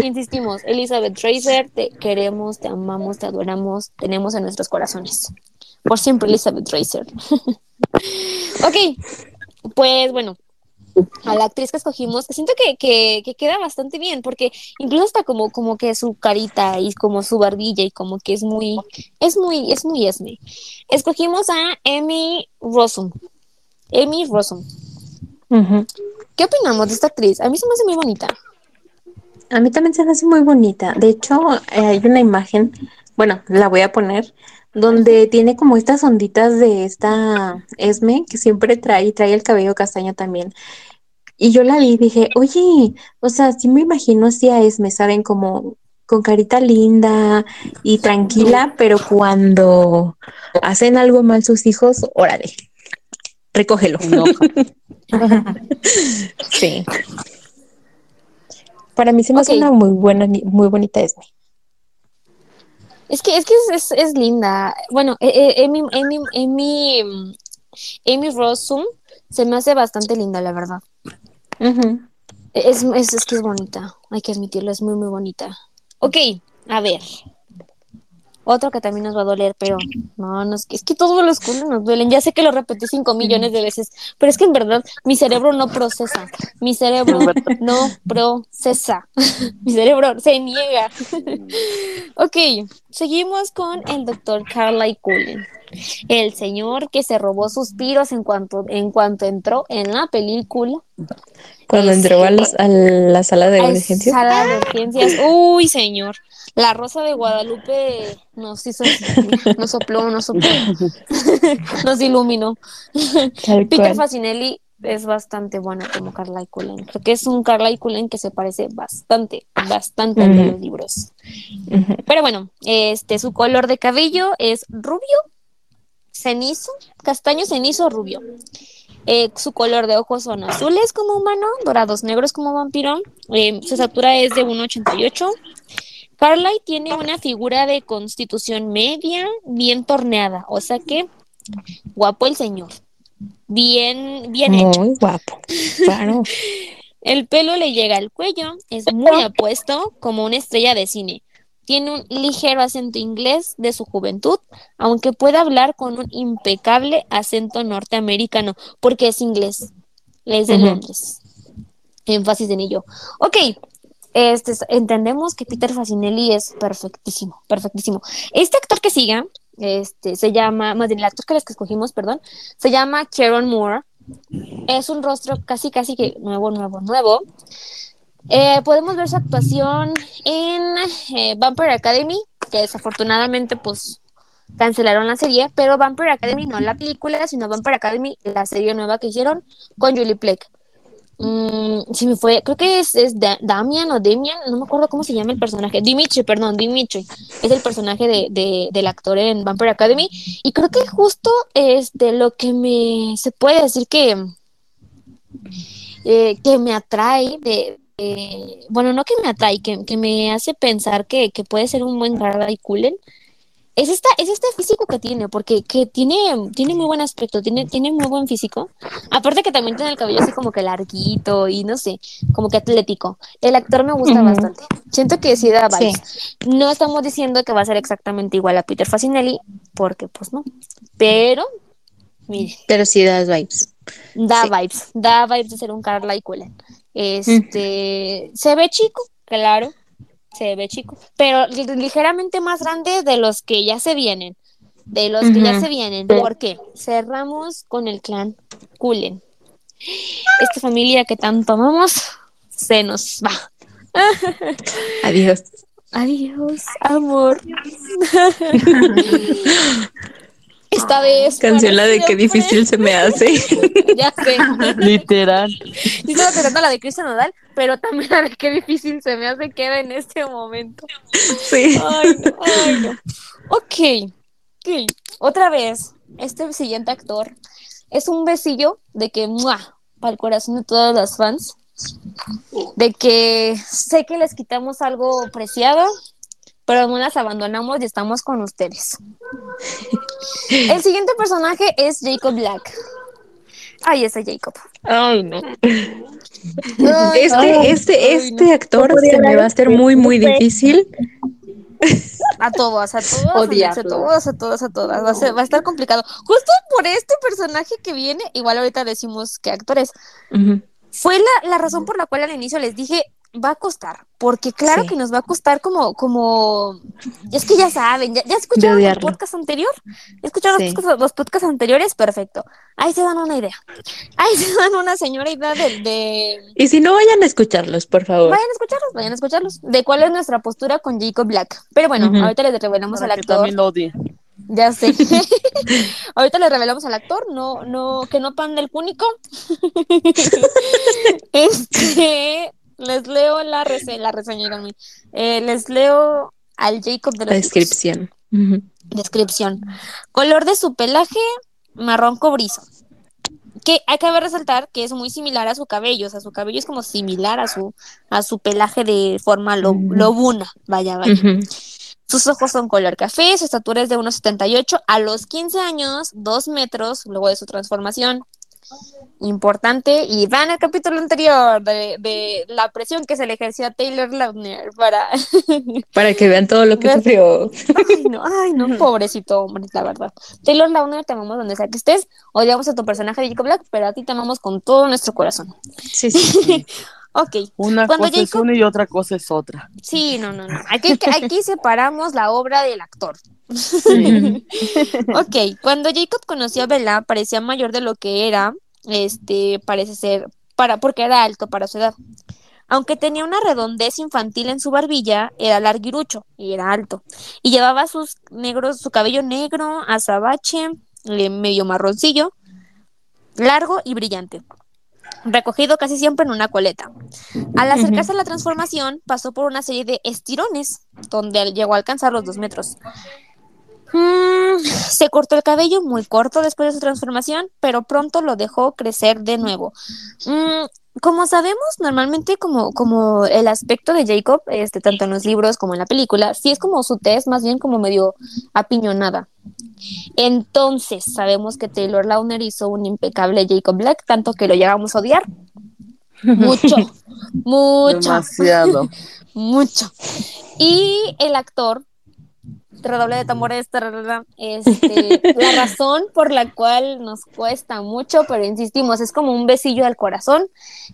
insistimos. Elizabeth Tracer, te queremos, te amamos, te adoramos, tenemos en nuestros corazones. Por siempre, Elizabeth Tracer. ok, pues bueno, a la actriz que escogimos, siento que, que, que queda bastante bien, porque incluso hasta como, como que su carita y como su barbilla y como que es muy, es muy, es muy Esme. Escogimos a Amy Rossum. Amy Rossum. ¿Qué opinamos de esta actriz? A mí se me hace muy bonita. A mí también se me hace muy bonita. De hecho, eh, hay una imagen, bueno, la voy a poner, donde tiene como estas onditas de esta Esme, que siempre trae, y trae el cabello castaño también. Y yo la vi y dije, oye, o sea, sí me imagino así a Esme, ¿saben? Como con carita linda y tranquila, pero cuando hacen algo mal sus hijos, órale, recógelo. sí. Para mí se me hace una muy buena, muy bonita Esme. Es que, es, que es, es, es linda. Bueno, eh, eh, Amy, Amy, Amy, Amy Rossum se me hace bastante linda, la verdad. Es, es, es que es bonita, hay que admitirlo, es muy, muy bonita. Ok, a ver. Otro que también nos va a doler, pero no, no es que, es que todos los culos nos duelen. Ya sé que lo repetí cinco millones de veces, pero es que en verdad mi cerebro no procesa. Mi cerebro no procesa. mi cerebro se niega. ok, seguimos con el doctor Carly Cullen. El señor que se robó suspiros en cuanto, en cuanto entró en la película. Cuando entró a, los- a la sala de urgencias. Sala de urgencias. Uy, señor. La Rosa de Guadalupe nos hizo nos sopló, nos sopló, nos iluminó. Tal Peter cual. Facinelli es bastante bueno como Carly Cullen. Creo que es un Carly Cullen que se parece bastante, bastante Ujú. los libros. Pero bueno, este su color de cabello es rubio, cenizo, castaño cenizo rubio. Eh, su color de ojos son azules como humano, dorados negros como vampiro. Eh, su estatura es de 1,88. Carly tiene una figura de constitución media, bien torneada, o sea que guapo el señor. Bien, bien hecho. Muy guapo. Claro. El pelo le llega al cuello, es muy apuesto, como una estrella de cine. Tiene un ligero acento inglés de su juventud, aunque puede hablar con un impecable acento norteamericano, porque es inglés. Es de Ujú. Londres. Énfasis en ello. Ok, este, es- entendemos que Peter Facinelli es perfectísimo, perfectísimo. Este actor que siga, este, se llama, más bien el actor que les que escogimos, perdón, se llama Kieron Moore. Es un rostro casi, casi que nuevo, nuevo, nuevo. Eh, podemos ver su actuación en eh, Vampire Academy, que desafortunadamente, pues, cancelaron la serie, pero Vampire Academy no la película, sino Vampire Academy, la serie nueva que hicieron con Julie Plec. Mm, me fue, creo que es, es Da- Damian o Damian, no me acuerdo cómo se llama el personaje. Dimitri, perdón, Dimitri. Es el personaje de- del actor en Vampire Academy. Y creo que justo este, lo que me se puede decir que, eh, que me atrae de, de- bueno, no que me atrae, que, que me hace pensar que, que puede ser un buen Harley Cullen. Es, esta, es este físico que tiene, porque que tiene, tiene muy buen aspecto, tiene, tiene muy buen físico. Aparte que también tiene el cabello así como que larguito y no sé, como que atlético. El actor me gusta Ujú. bastante. Siento que sí da Sí. vibes. No estamos diciendo que va a ser exactamente igual a Peter Facinelli, porque pues no. Pero, mire, Pero sí das vibes. da Sí. vibes, da vibes de ser un Carly Cullen. Este, se ve chico, claro, se ve chico, pero li- ligeramente más grande de los que ya se vienen, de los que ya se vienen. ¿Por qué? Cerramos con el clan Cullen. Esta familia que tanto amamos se nos va. Adiós. Adiós, amor. Esta vez. Canción la de qué difícil se me hace. Ya sé. Literal. Yo estaba pensando la de Cristian Nodal, pero también la de qué difícil se me hace queda en este momento. Sí. Ay, no, ay, no. Ok, ok. Otra vez, este siguiente actor es un besillo de que, para el corazón de todos los fans, de que sé que les quitamos algo preciado, pero no las abandonamos y estamos con ustedes. El siguiente personaje es Jacob Black. Ay, ese Jacob. Ay, no. Este, ay, este, ay, este actor se me va a hacer muy, muy este- difícil. A todos, a todos, a todos, a todos, a todas. Va a, ser- va a estar complicado. Justo por este personaje que viene, igual ahorita decimos qué actores. Ujú. Fue la, la razón por la cual al inicio les dije, va a costar, porque claro Sí. que nos va a costar como, como, es que ya saben, ya, ya escucharon el podcast anterior, ¿Ya escucharon Sí. los, podcasts, los podcasts anteriores, perfecto, ahí se dan una idea, ahí se dan una señora idea de, de, Y si no, vayan a escucharlos, por favor. vayan a escucharlos, vayan a escucharlos, de cuál es nuestra postura con Jacob Black, pero bueno, ahorita les revelamos Para al actor, también lo odie. ya sé, ahorita les revelamos al actor, no, no, que no pan del cúnico, este, les leo la, rese la reseña. Eh, les leo al Jacob de los La descripción. Descripción. Color de su pelaje, marrón cobrizo. Que hay que resaltar que es muy similar a su cabello, o sea, su cabello es como similar a su, a su pelaje de forma lo- lobuna, vaya, vaya. Sus ojos son color café, su estatura es de 1,78, a los 15 años, 2 metros, luego de su transformación. Importante, y vean el capítulo anterior de, de la presión que se le ejerció a Taylor Lautner para... Para que vean todo lo que sufrió. ay, no, ay, no, pobrecito hombre, la verdad. Taylor Lautner, te amamos donde sea que estés, odiamos a tu personaje de Jacob Black, pero a ti te amamos con todo nuestro corazón. Sí, sí. Ok, Una Cuando cosa es una y otra cosa es otra. sí, no, no, no. Aquí, aquí separamos la obra del actor. Ok, cuando Jacob conoció a Bella, parecía mayor de lo que era, este, parece ser, para, porque era alto para su edad. Aunque tenía una redondez infantil en su barbilla, era larguirucho y era alto. Y llevaba sus negros, su cabello negro, azabache, eh, medio marroncillo, largo y brillante. Recogido casi siempre en una coleta. Al acercarse a la transformación, pasó por una serie de estirones, donde llegó a alcanzar los dos metros. Mm, se cortó el cabello muy corto después de su transformación, pero pronto lo dejó crecer de nuevo. Mm, como sabemos, normalmente como, como el aspecto de Jacob, este, tanto en los libros como en la película, sí es como su tez más bien como medio apiñonada. Entonces, sabemos que Taylor Lautner hizo un impecable Jacob Black, tanto que lo llegamos a odiar. Mucho, mucho Demasiado. mucho. Y el actor, redoble de tambores, tararara, este, la razón por la cual nos cuesta mucho, pero insistimos, es como un besillo al corazón.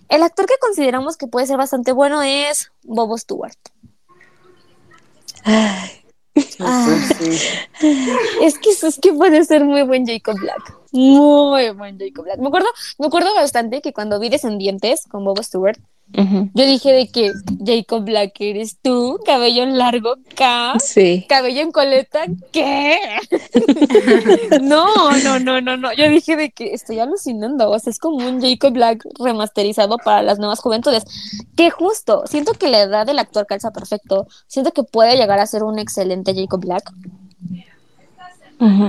El actor que consideramos que puede ser bastante bueno es Bobo Stewart. Ay, Ah. Es que es que puede ser muy buen Jacob Black. Muy buen Jacob Black. Me acuerdo, me acuerdo bastante que cuando vi Descendientes con Bobo Stewart, yo dije de que Jacob Black eres tú, cabello largo, K. Sí. cabello en coleta, ¿qué? no, no, no, no, no. Yo dije de que estoy alucinando. O sea, es como un Jacob Black remasterizado para las nuevas juventudes. Que justo, siento que la edad del actor calza perfecto. Siento que puede llegar a ser un excelente Jacob Black.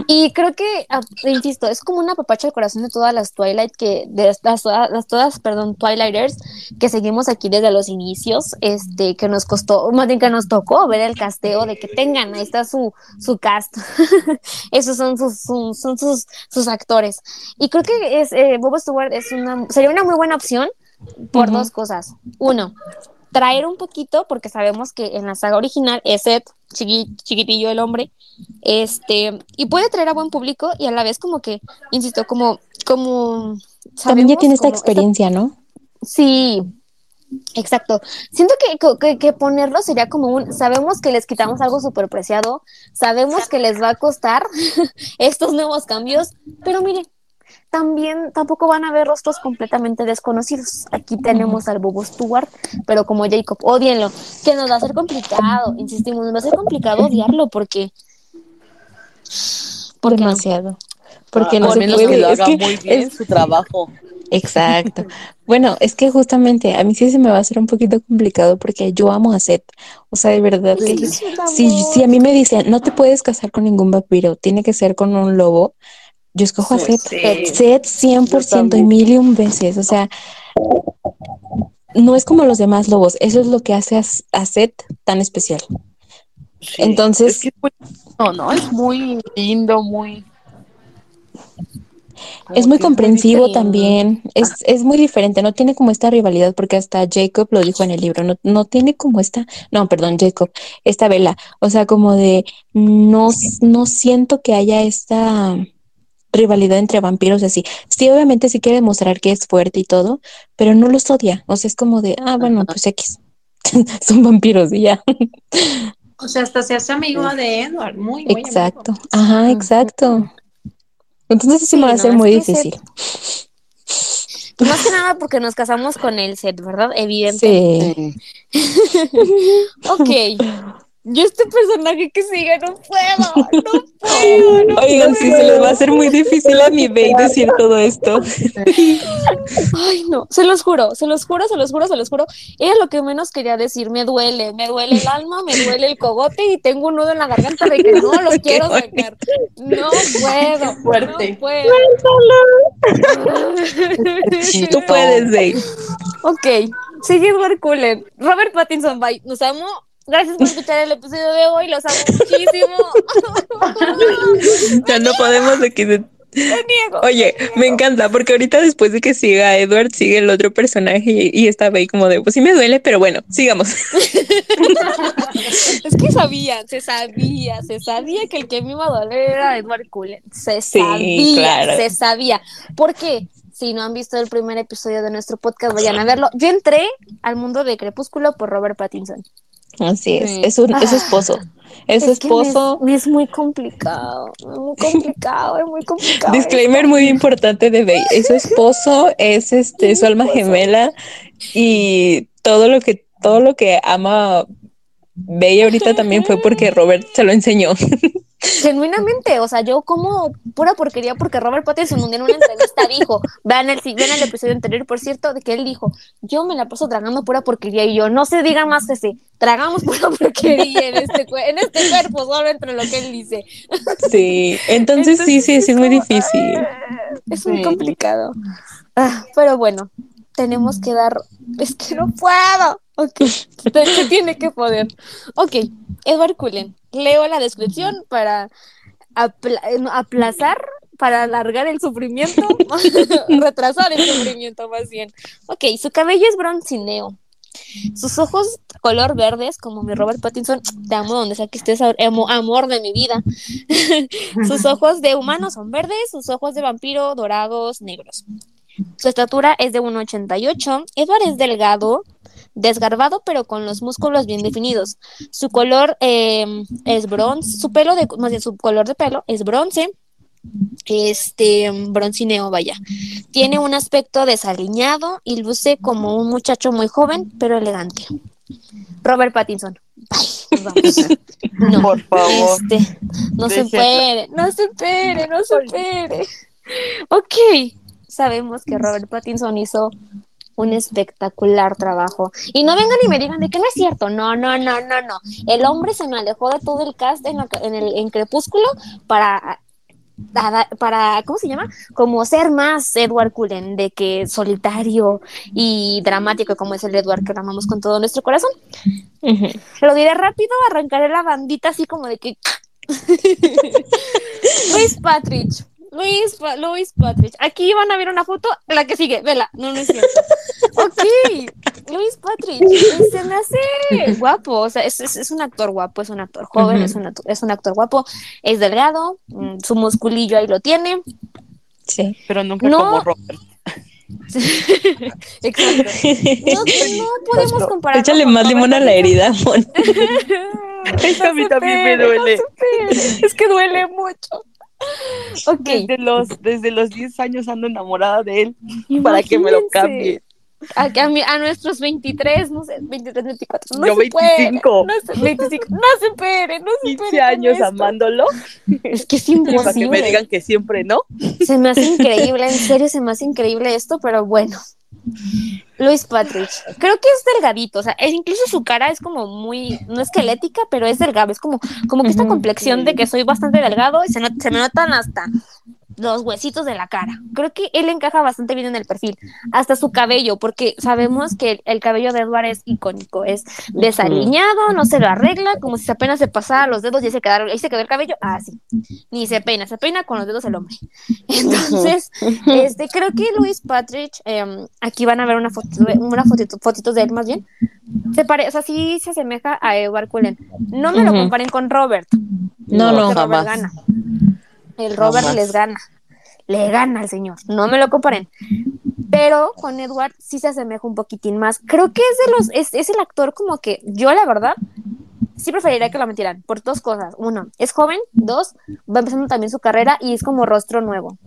Y creo que, ah, insisto, es como una papacha al corazón de todas las Twilight que, de las, las todas, perdón, Twilighters que seguimos aquí desde los inicios, este, que nos costó, más bien que nos tocó ver el casteo de que tengan, ahí está su, su cast. Esos son sus, son, son sus, sus actores. Y creo que es, eh, Bob Stewart es una, sería una muy buena opción por Ujú. dos cosas. Uno, traer un poquito, porque sabemos que en la saga original es Ed, chiqui- chiquitillo el hombre, este, y puede traer a buen público y a la vez como que, insisto, como, como También ya sabemos tiene esta experiencia, ¿no? Sí, exacto. Siento que, que, que ponerlo sería como un, sabemos que les quitamos algo súper preciado, sabemos que les va a costar estos nuevos cambios, pero mire, también tampoco van a ver rostros completamente desconocidos. Aquí tenemos al Bobo Stewart, pero como Jacob, odienlo, que nos va a ser complicado, insistimos, nos va a ser complicado odiarlo porque... ¿Por qué no? Demasiado. Porque a, no a se menos puede. que lo Es que muy bien es- su trabajo. Exacto. Bueno, es que justamente a mí sí se me va a hacer un poquito complicado porque yo amo a Seth. O sea, de verdad Es que si, si a mí me dicen no te puedes casar con ningún vampiro, tiene que ser con un lobo, yo escojo a Seth. sí. Seth 100% y mil y un veces. O sea, no es como los demás lobos. Eso es lo que hace a, a Seth tan especial. Sí. Entonces- Es que es muy, no, no, es muy lindo, muy. como Es muy comprensivo también, es, es muy diferente, no tiene como esta rivalidad, porque hasta Jacob lo dijo en el libro, no, no tiene como esta, no, perdón, Jacob, esta vela, o sea, como de, no, no siento que haya esta rivalidad entre vampiros así. Sí, obviamente sí quiere demostrar que es fuerte y todo, pero no los odia, o sea, es como de, ah, bueno, pues X. son vampiros y ya. O sea, hasta se hace amigo de Edward, muy, muy Exacto. amigo. Ajá, exacto. Entonces sí, Sí, me va a no, ser es muy difícil. Pues más que nada porque nos casamos con el set, ¿verdad? Evidente. Sí. Ok. Yo este personaje que sigue no puedo, no puedo, no Oigan, sí, se les va a hacer muy difícil a mi Bey decir todo esto. Ay, no, se los juro, se los juro, se los juro, se los juro. Era lo que menos quería decir. Me duele, me duele el alma, me duele el cogote y tengo un nudo en la garganta de que no lo quiero sacar. No puedo, fuerte. no puedo. Tú puedes, Bey. ok, sigue Edward Cullen. Robert Pattinson, bye. Nos amo. Gracias por escuchar el episodio de hoy, los amo muchísimo. Ya no podemos de que niego. Oye, me encanta porque ahorita después de que siga Edward, sigue el otro personaje y, y está Bey como de, pues sí me duele, pero bueno, sigamos. Es que sabía, se sabía, se sabía que el que me iba a doler era Edward Cullen. Se Sí, sabía, claro. se sabía. Porque si no han visto el primer episodio de nuestro podcast, vayan a verlo. Yo entré al mundo de Crepúsculo por Robert Pattinson. Así es, Sí. es, un, es su Ah. esposo. Es su Es me es- esposo. Me es, muy complicado, muy complicado, es muy complicado. Disclaimer muy importante de Bey. Es su esposo, es este su alma gemela y todo lo que todo lo que ama Bey ahorita también fue porque Robert se lo enseñó. Genuinamente, o sea, yo como pura porquería porque Robert Pattinson un día en una entrevista dijo, vean el, vean el episodio anterior, por cierto, de que él dijo, yo me la paso tragando pura porquería y yo, no se diga más que sí, tragamos pura porquería en este, en este cuerpo, solo entre lo que él dice. Sí, entonces, sí, sí, sí es muy como, difícil. ah, Es muy Sí. complicado. Ah, pero bueno, tenemos que dar, es que no puedo. Ok, se, tiene que poder. Ok, Edward Cullen, leo la descripción para apla- eh, aplazar, para alargar el sufrimiento, retrasar el sufrimiento más bien. Ok, su cabello es broncineo. Sus ojos color verdes, como mi Robert Pattinson, te amo donde sea que estés, amo- amor de mi vida. sus ojos de humano son verdes, sus ojos de vampiro dorados, negros. Su estatura es de 1,88. Edward es delgado, desgarbado, pero con los músculos bien definidos. Su color eh, es bronce, su pelo de, más bien su color de pelo es bronce, este broncineo, vaya. Tiene un aspecto desaliñado y luce como un muchacho muy joven, pero elegante. Robert Pattinson. Bye, nos vamos. No, Por favor. este, no se espere, no se espere, no se espere. Ok, sabemos que Robert Pattinson hizo un espectacular trabajo. Y no vengan y me digan de que no es cierto. No, no, no, no, no. El hombre se me alejó de todo el cast en, la- en el en Crepúsculo para para, ¿cómo se llama? Como ser más Edward Cullen, de que solitario y dramático como es el Edward que lo amamos con todo nuestro corazón. Lo diré rápido, arrancaré la bandita así como de que. Luis Patrick. Luis, Luis Patrick. Aquí van a ver una foto, la que sigue, vela. No, no es cierto. Ok, Luis Patrick. Se me hace guapo. O sea, es, es- es un actor guapo, es un actor joven, es, un actor, es un actor guapo. Es delgado, mm, su musculillo ahí lo tiene. Sí. Pero nunca No. como Robert. Exacto. No, no podemos comparar. Échale más limón a la herida, Mon. Eso a mí también me duele. Es que duele mucho. Ok. Desde los, desde los 10 años ando enamorada de él para que me lo Imagínense. cambie. A, a mi- a nuestros 23, no sé, 23, 24. No Yo se puede, 25. no se, 25. No se espere, no se 15 espere. con años esto. amándolo Es que es y para que me imposible. digan que siempre no. Se me hace increíble, en serio, se me hace increíble esto, pero bueno. Luis Patrick, creo que es delgadito, o sea, es, incluso su cara es como muy, no esquelética, pero es delgado, es como, como que esta complexión de que soy bastante delgado y se, se me notan hasta los huesitos de la cara. Creo que él encaja bastante bien en el perfil, hasta su cabello, porque sabemos que el, el cabello de Edward es icónico, es desaliñado, no se lo arregla, como si apenas se pasara los dedos y se, quedaron, ahí se quedó el cabello, así, ni se peina, se peina con los dedos el hombre. Entonces, este, creo que Luis Patrick, em, aquí van a ver una foto, una fotito, fotitos de él más bien. Se pare, o sea, sí se asemeja a Edward Cullen. No me lo comparen con Robert. No, no, jamás. gana. El Robert les gana. Le gana al señor. No me lo comparen. Pero con Edward sí se asemeja un poquitín más. Creo que es de los, es, es el actor como que yo la verdad sí preferiría que lo metieran por dos cosas. Uno, es joven. Dos, va empezando también su carrera y es como rostro nuevo.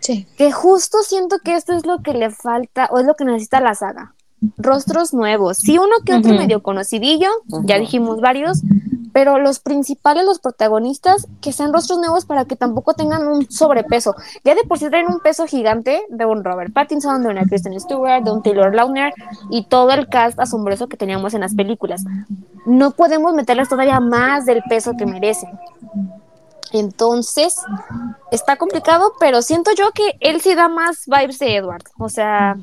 Sí. Que justo siento que esto es lo que le falta o es lo que necesita la saga. Rostros nuevos. Sí, uno que otro medio conocidillo, ya dijimos varios, pero los principales, los protagonistas, que sean rostros nuevos para que tampoco tengan un sobrepeso. Ya de por sí traen un peso gigante de un Robert Pattinson, de una Kristen Stewart, de un Taylor Lautner y todo el cast asombroso que teníamos en las películas. No podemos meterles todavía más del peso que merecen. Entonces, está complicado, pero siento yo que él sí da más vibes de Edward. O sea,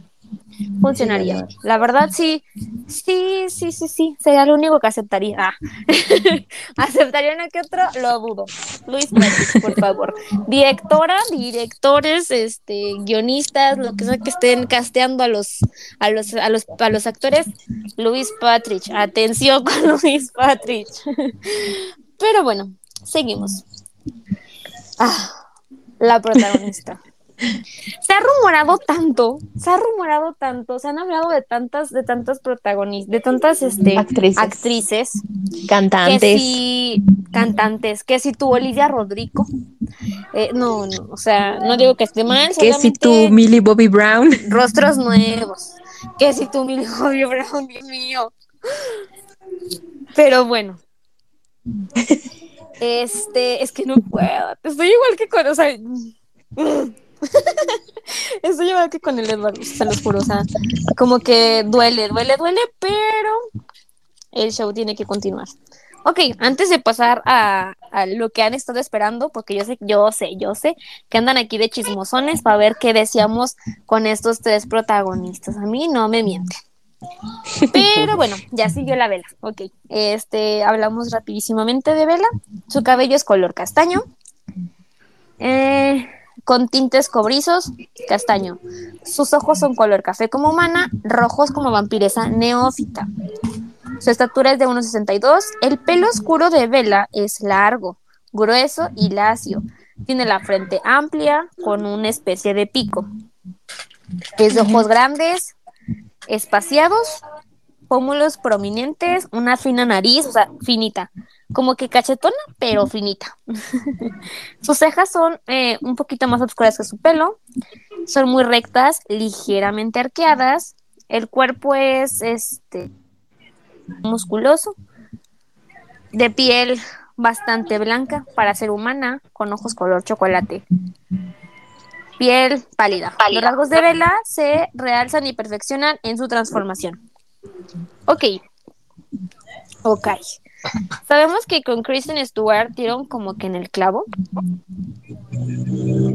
funcionaría. La verdad, sí, sí, sí, sí, sí. Sería lo único que aceptaría. Ah. aceptaría uno que otro, lo dudo. Luis Patrick, por favor. Directora, directores, este, guionistas, lo que sea que estén casteando a los, a los, a los, a los actores. Luis Patrick, atención con Luis Patrick. Pero bueno, seguimos. Ah, la protagonista. Se ha rumorado tanto, se ha rumorado tanto, se han hablado de tantas, de tantas protagonistas, de tantas este, Actrices. actrices, Cantantes. que si cantantes, que si tu Olivia Rodrigo, eh, no, no, o sea, no digo que esté mal, Que si tú, solamente Millie Bobby Brown. rostros nuevos, que si tu Millie Bobby Brown, Dios mío. Pero bueno. Este, es que no puedo. Estoy igual que con, o sea, estoy igual que con el Edward, se los juro, o sea, como que duele, duele, duele, pero el show tiene que continuar. Ok, antes de pasar a, a lo que han estado esperando, porque yo sé, yo sé, yo sé que andan aquí de chismosones para ver qué decíamos con estos tres protagonistas. A mí no me mienten. Pero bueno, ya siguió la vela. Ok, este, hablamos rapidísimamente de vela. Su cabello es color castaño, eh, con tintes cobrizos, castaño. Sus ojos son color café como humana, rojos como vampiresa neófita. Su estatura es de 1,62. El pelo oscuro de Vela es largo, grueso y lacio. Tiene la frente amplia con una especie de pico. Es de ojos grandes, espaciados, pómulos prominentes, una fina nariz, o sea, finita, como que cachetona, pero finita. Sus cejas son eh, un poquito más oscuras que su pelo, son muy rectas, ligeramente arqueadas. El cuerpo es este musculoso, de piel bastante blanca para ser humana, con ojos color chocolate. Piel pálida. Los rasgos de vela se realzan y perfeccionan en su transformación. Ok. Ok. Sabemos que con Kristen Stewart dieron como que en el clavo.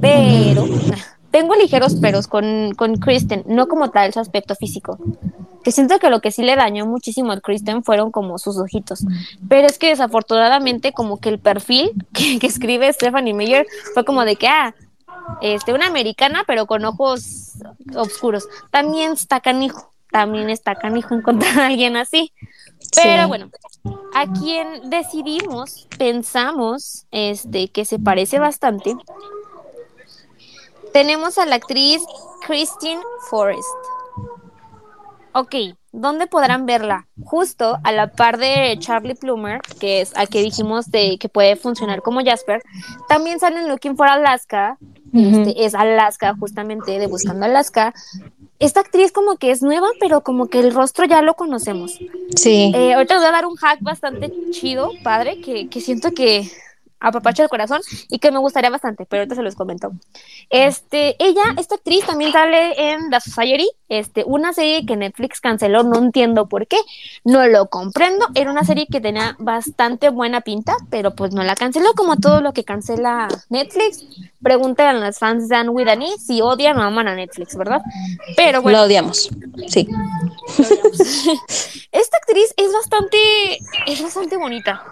Pero tengo ligeros peros con, con Kristen, no como tal su aspecto físico. Que siento que lo que sí le dañó muchísimo a Kristen fueron como sus ojitos. Pero es que desafortunadamente como que el perfil que, escribe Stephanie Meyer fue como de que, ah, este, una americana, pero con ojos oscuros. También está canijo, también está canijo encontrar a alguien así. Pero Sí. bueno, a quien decidimos, pensamos, este, que se parece bastante, tenemos a la actriz Christine Forrest. Ok, ¿dónde podrán verla? Justo a la par de Charlie Plummer, que es a que dijimos de que puede funcionar como Jasper. También sale en Looking for Alaska, Este, es Alaska, justamente de Buscando Alaska. Esta actriz como que es nueva, pero como que el rostro ya lo conocemos. Sí. Eh, ahorita les voy a dar un hack bastante chido, padre, que, que siento que apapacha el corazón y que me gustaría bastante, pero ahorita se los comento. Este, ella, esta actriz también sale en The Society, este, una serie que Netflix canceló, no entiendo por qué, no lo comprendo, era una serie que tenía bastante buena pinta, pero pues no la canceló como todo lo que cancela Netflix. Pregunten a las fans de Anne with E si odian o aman a Netflix, ¿verdad? Pero bueno, Lo odiamos. Sí. esta actriz es bastante, es bastante bonita.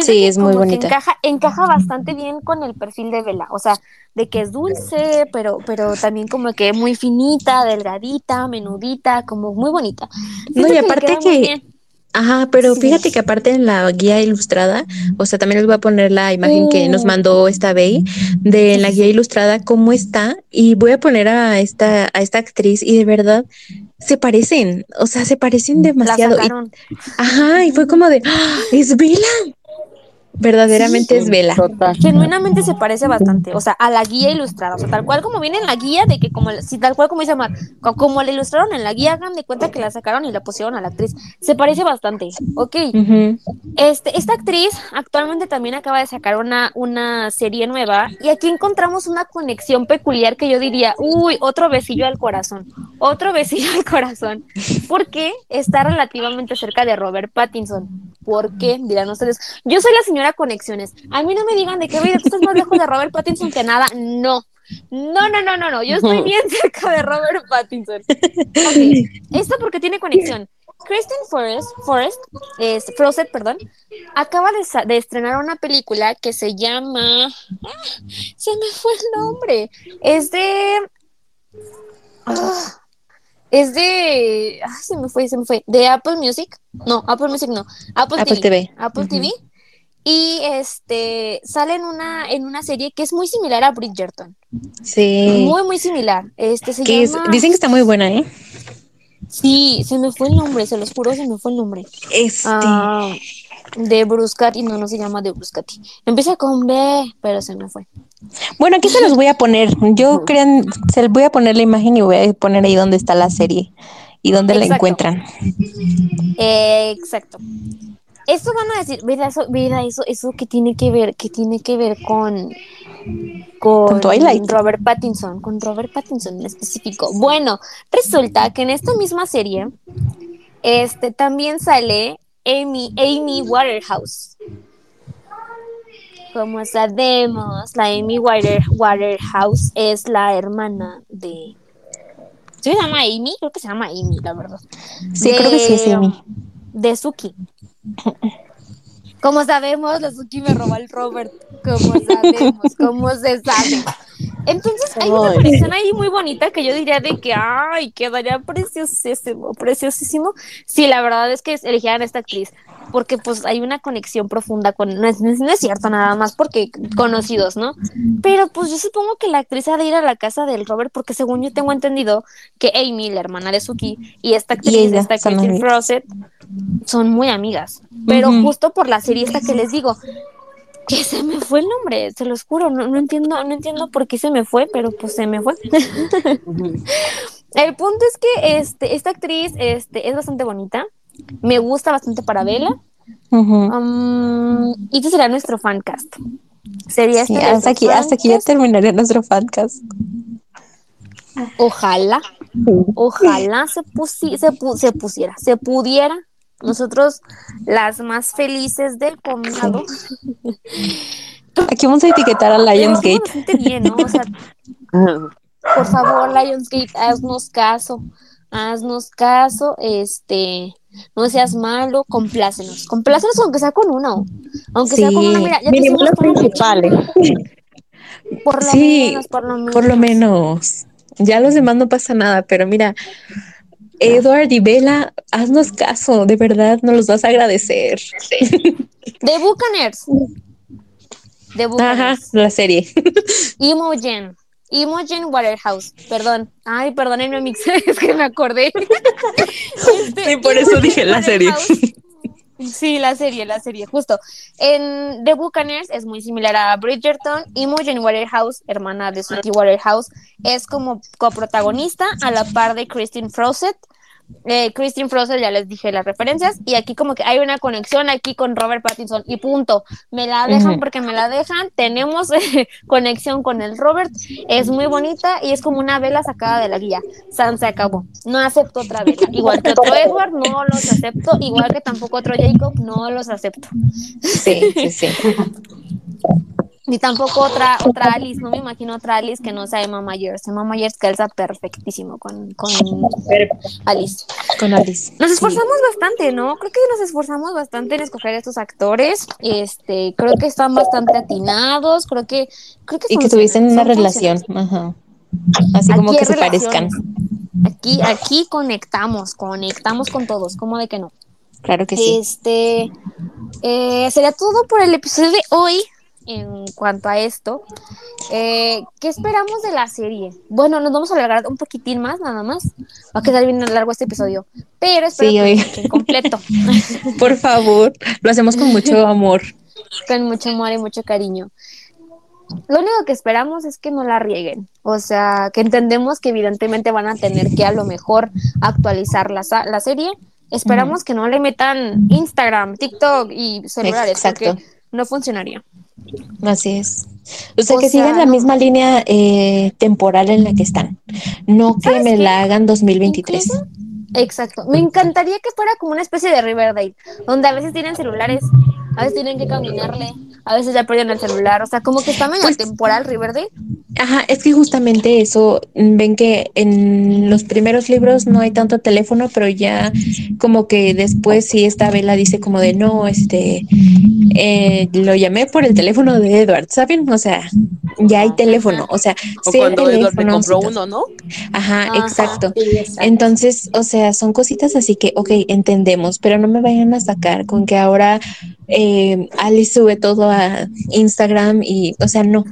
Sí, es muy bonita. Encaja, encaja bastante bien con el perfil de Bella. O sea, de que es dulce, pero, pero también como que muy finita, delgadita, menudita, como muy bonita. No, y aparte que-. Ajá, pero Sí, fíjate que aparte en la guía ilustrada, o sea, también les voy a poner la imagen que nos Uh. mandó esta Bey de la guía ilustrada, cómo está, y voy a poner a esta, a esta actriz, y de verdad se parecen, o sea, se parecen La demasiado. Y, sacaron. ajá, y fue como de, ¡Ah! es Vela. Verdaderamente es Vela. Total. Genuinamente se parece bastante, o sea, a la guía ilustrada, o sea, tal cual como viene en la guía de que como, si tal cual como dice Mar, co- como la ilustraron en la guía, hagan de cuenta que la sacaron y la pusieron a la actriz, se parece bastante, ok, Ujú. este, esta actriz actualmente también acaba de sacar una, una serie nueva y aquí encontramos una conexión peculiar que yo diría, uy, otro besillo al corazón, otro besillo al corazón, porque está relativamente cerca de Robert Pattinson. ¿Por qué? Dirán ustedes. Yo soy la señora Conexiones. A mí no me digan de qué vida tú estás más lejos de Robert Pattinson que nada. No. No, no, no, no, no. Yo estoy bien cerca de Robert Pattinson. Ok. Esto porque tiene conexión. Kristen Forrest, Forrest es, Fawcett, perdón, acaba de, de estrenar una película que se llama. ¡Ah! se me fue el nombre. Es de. ah, es de. ah, se me fue, se me fue. De Apple Music. No, Apple Music no. Apple, Apple TV. TV. Apple. TV. Y este sale en una, en una serie que es muy similar a Bridgerton. Sí. Muy, muy similar. Este se Que es- dicen que está muy buena, ¿eh? Sí, se me fue el nombre, se los juro, se me fue el nombre. Este. Ah, de Bruscati, no, no se llama de Bruscati. Empieza con B, pero se me fue. Bueno, aquí se los voy a poner. Yo crean, se les voy a poner la imagen y voy a poner ahí donde está la serie y dónde la encuentran. Eh, exacto. Esto van a decir, mira eso, mira eso, eso que tiene que ver, que tiene que ver con con, Con Twilight. Robert Pattinson, con Robert Pattinson en específico. Bueno, resulta que en esta misma serie, este también sale Amy, Amy Waterhouse. Como sabemos, la Amy Water, Waterhouse es la hermana de. ¿Sí ¿Se llama Amy? Creo que se llama Amy, la verdad. Sí, creo que sí es Amy. de Suki. Como sabemos, la Suki me robó al Robert. Como sabemos, como se sabe. Entonces hay una conexión ahí muy bonita que yo diría de que, ay, quedaría preciosísimo, preciosísimo. Si la verdad es que eligieran a esta actriz. Porque pues hay una conexión profunda con, no es, no es cierto nada más porque conocidos, ¿no? Pero pues yo supongo que la actriz ha de ir a la casa del Robert porque según yo tengo entendido que Amy, la hermana de Suki, y esta actriz, ella esta amigas. Fawcett, son muy amigas. Pero justo por la serie esta que les digo, que se me fue el nombre, se los juro, no, no entiendo, no entiendo por qué se me fue, pero pues se me fue. El punto es que este, esta actriz este, es bastante bonita, me gusta bastante para um, y este será nuestro fancast. Sería Sí, este hasta aquí, hasta aquí ya fancast. terminaría nuestro podcast. Ojalá, ojalá se, pusi- se, pu- se pusiera, se pudiera. Nosotros, las más felices del condado, Aquí vamos a etiquetar a Lionsgate. bastante bien, ¿no? O sea, por favor, Lionsgate, haznos caso, haznos caso, este, no seas malo, complácenos, complácenos aunque sea con uno, aunque sea con una, mira, ya Mínimo los principales. por lo Sí, menos, por lo menos. Por lo menos. Ya los demás no pasa nada, pero mira, Edward y Bella, haznos caso, de verdad, nos los vas a agradecer. De Buccaneers. De Ajá, Buccaneers. la serie. Imogen. Imogen Waterhouse. Perdón. Ay, perdónenme, mix. es que me acordé. Este, Sí, por eso Imogen dije la serie. Sí, la serie, la serie, justo. En The Buccaneers es muy similar a Bridgerton. Imogen Waterhouse, hermana de Suki Waterhouse, es como coprotagonista a la par de Christine Fawcett. Eh, Christine Frost, ya les dije las referencias, y aquí como que hay una conexión aquí con Robert Pattinson, y punto. Me la dejan porque me la dejan, tenemos eh, conexión con el Robert, es muy bonita y es como una vela sacada de la guía. San se acabó. No acepto otra vela. Igual que otro Edward, no los acepto, igual que tampoco otro Jacob, no los acepto. Sí, sí, sí. Ni tampoco otra, otra Alice, no me imagino otra Alice que no sea Emma Myers. Emma Myers calza perfectísimo con, con Alice. Con Alice. Nos Sí. esforzamos bastante, ¿no? Creo que nos esforzamos bastante en escoger estos actores. Este, creo que están bastante atinados, creo que creo que Y que tuviesen una son relación. Ajá. Así como Aquí que se parezcan. Aquí aquí conectamos, conectamos con todos, ¿cómo de que no? Claro que sí. Este eh, sería todo por el episodio de hoy en cuanto a esto. Eh, ¿Qué esperamos de la serie? Bueno, nos vamos a alargar un poquitín más, nada más. Va a quedar bien largo este episodio, pero espero Sí, que completo. Por favor, lo hacemos con mucho amor. con mucho amor y mucho cariño. Lo único que esperamos es que no la rieguen, o sea, que entendemos que evidentemente van a tener que a lo mejor actualizar la, la serie. Esperamos que no le metan Instagram, TikTok y celulares, Exacto. porque no funcionaría. Así es. O sea, O que sea, sigan la no. misma línea eh, temporal en la que están. No que ¿Sabes me qué? la hagan 2023. Incluso- Exacto. Me encantaría que fuera como una especie de Riverdale, donde a veces tienen celulares, a veces tienen que caminarle, a veces ya perdieron el celular, o sea, como que está medio Pues- temporal Riverdale. Ajá, es que justamente eso, ven que en los primeros libros no hay tanto teléfono, pero ya como que después sí esta Vela dice como de no, este, eh, lo llamé por el teléfono de Edward, ¿saben? O sea, ya hay teléfono, o sea, O sé cuando Edward compró uno, ¿no? Ajá, Ajá. exacto. Sí, exacto. Entonces, o sea, son cositas así que, ok, entendemos, pero no me vayan a sacar con que ahora eh, Alice sube todo a Instagram y, o sea, no,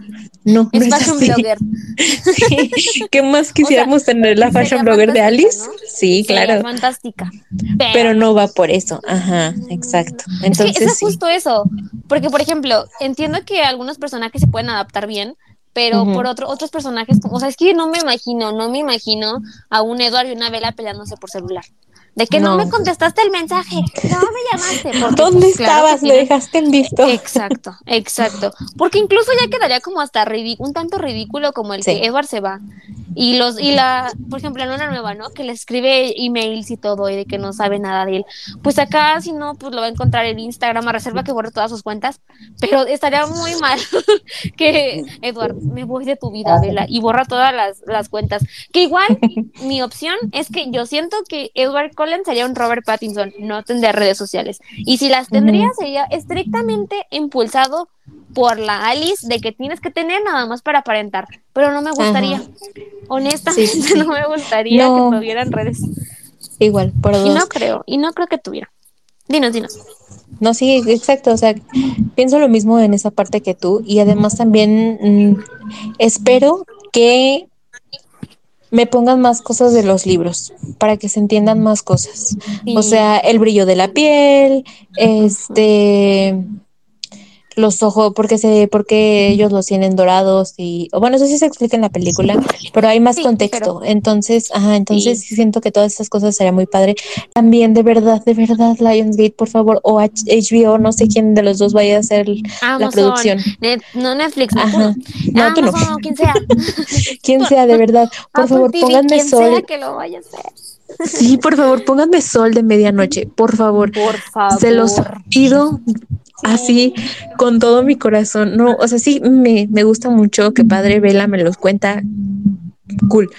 no, no Es es fashion así. blogger. Sí. ¿Qué más quisiéramos tener la fashion blogger de Alice? ¿no? Sí, Sería claro, fantástica. pero no va por eso. Ajá, exacto. Es que Entonces, es sí. justo eso. Porque, por ejemplo, entiendo que algunos personajes se pueden adaptar bien, pero por otro, otros personajes, o sea, es que no me imagino, no me imagino a un Edward y una Vela peleándose por celular. De que no, No. me contestaste el mensaje, no me llamaste. porque, ¿Dónde pues, claro que estabas? Me tienen- dejaste en visto. Exacto, exacto. Porque incluso ya quedaría como hasta un tanto ridículo como el Sí. que Edward se va. Y los, y la, por ejemplo, la luna nueva, ¿no? Que le escribe emails y todo, y de que no sabe nada de él. Pues acá, si no, pues lo va a encontrar en Instagram, a reserva que borre todas sus cuentas. Pero estaría muy mal que, Edward, me voy de tu vida, Vela, y borra todas las, las cuentas. Que igual, mi opción es que yo siento que Edward Cullen sería un Robert Pattinson, no tendría redes sociales. Y si las tendría, sería estrictamente impulsado por la Alice de que tienes que tener nada más para aparentar. Pero no me gustaría. Ajá. Honestamente, Sí, sí, sí. no me gustaría No. que tuvieran redes. Igual, por Y dos. no creo, y no creo que tuviera. Dinos, dinos. No, sí, exacto. O sea, pienso lo mismo en esa parte que tú. Y además también mm, espero que me pongan más cosas de los libros para que se entiendan más cosas. O sea, el brillo de la piel, este los ojos, porque se, porque ellos los tienen dorados y, o bueno, eso sí se explica en la película, pero hay más Sí, contexto. Entonces, ajá, entonces Sí. siento que todas esas cosas sería muy padre. También, de verdad, de verdad, Lionsgate, por favor, o H- HBO, no sé quién de los dos vaya a hacer la Amazon, producción. Net- no Netflix, no, Ajá. No, tú no. Amazon o quien sea. Quien sea, de verdad, por Apple favor, TV, pónganme quien sea sol. que lo vaya a hacer. Sí, por favor, pónganme sol de medianoche, por favor. Por favor. Se los pido así con todo mi corazón. No, o sea, sí me, me gusta mucho que Padre Vela me los cuenta. Cool.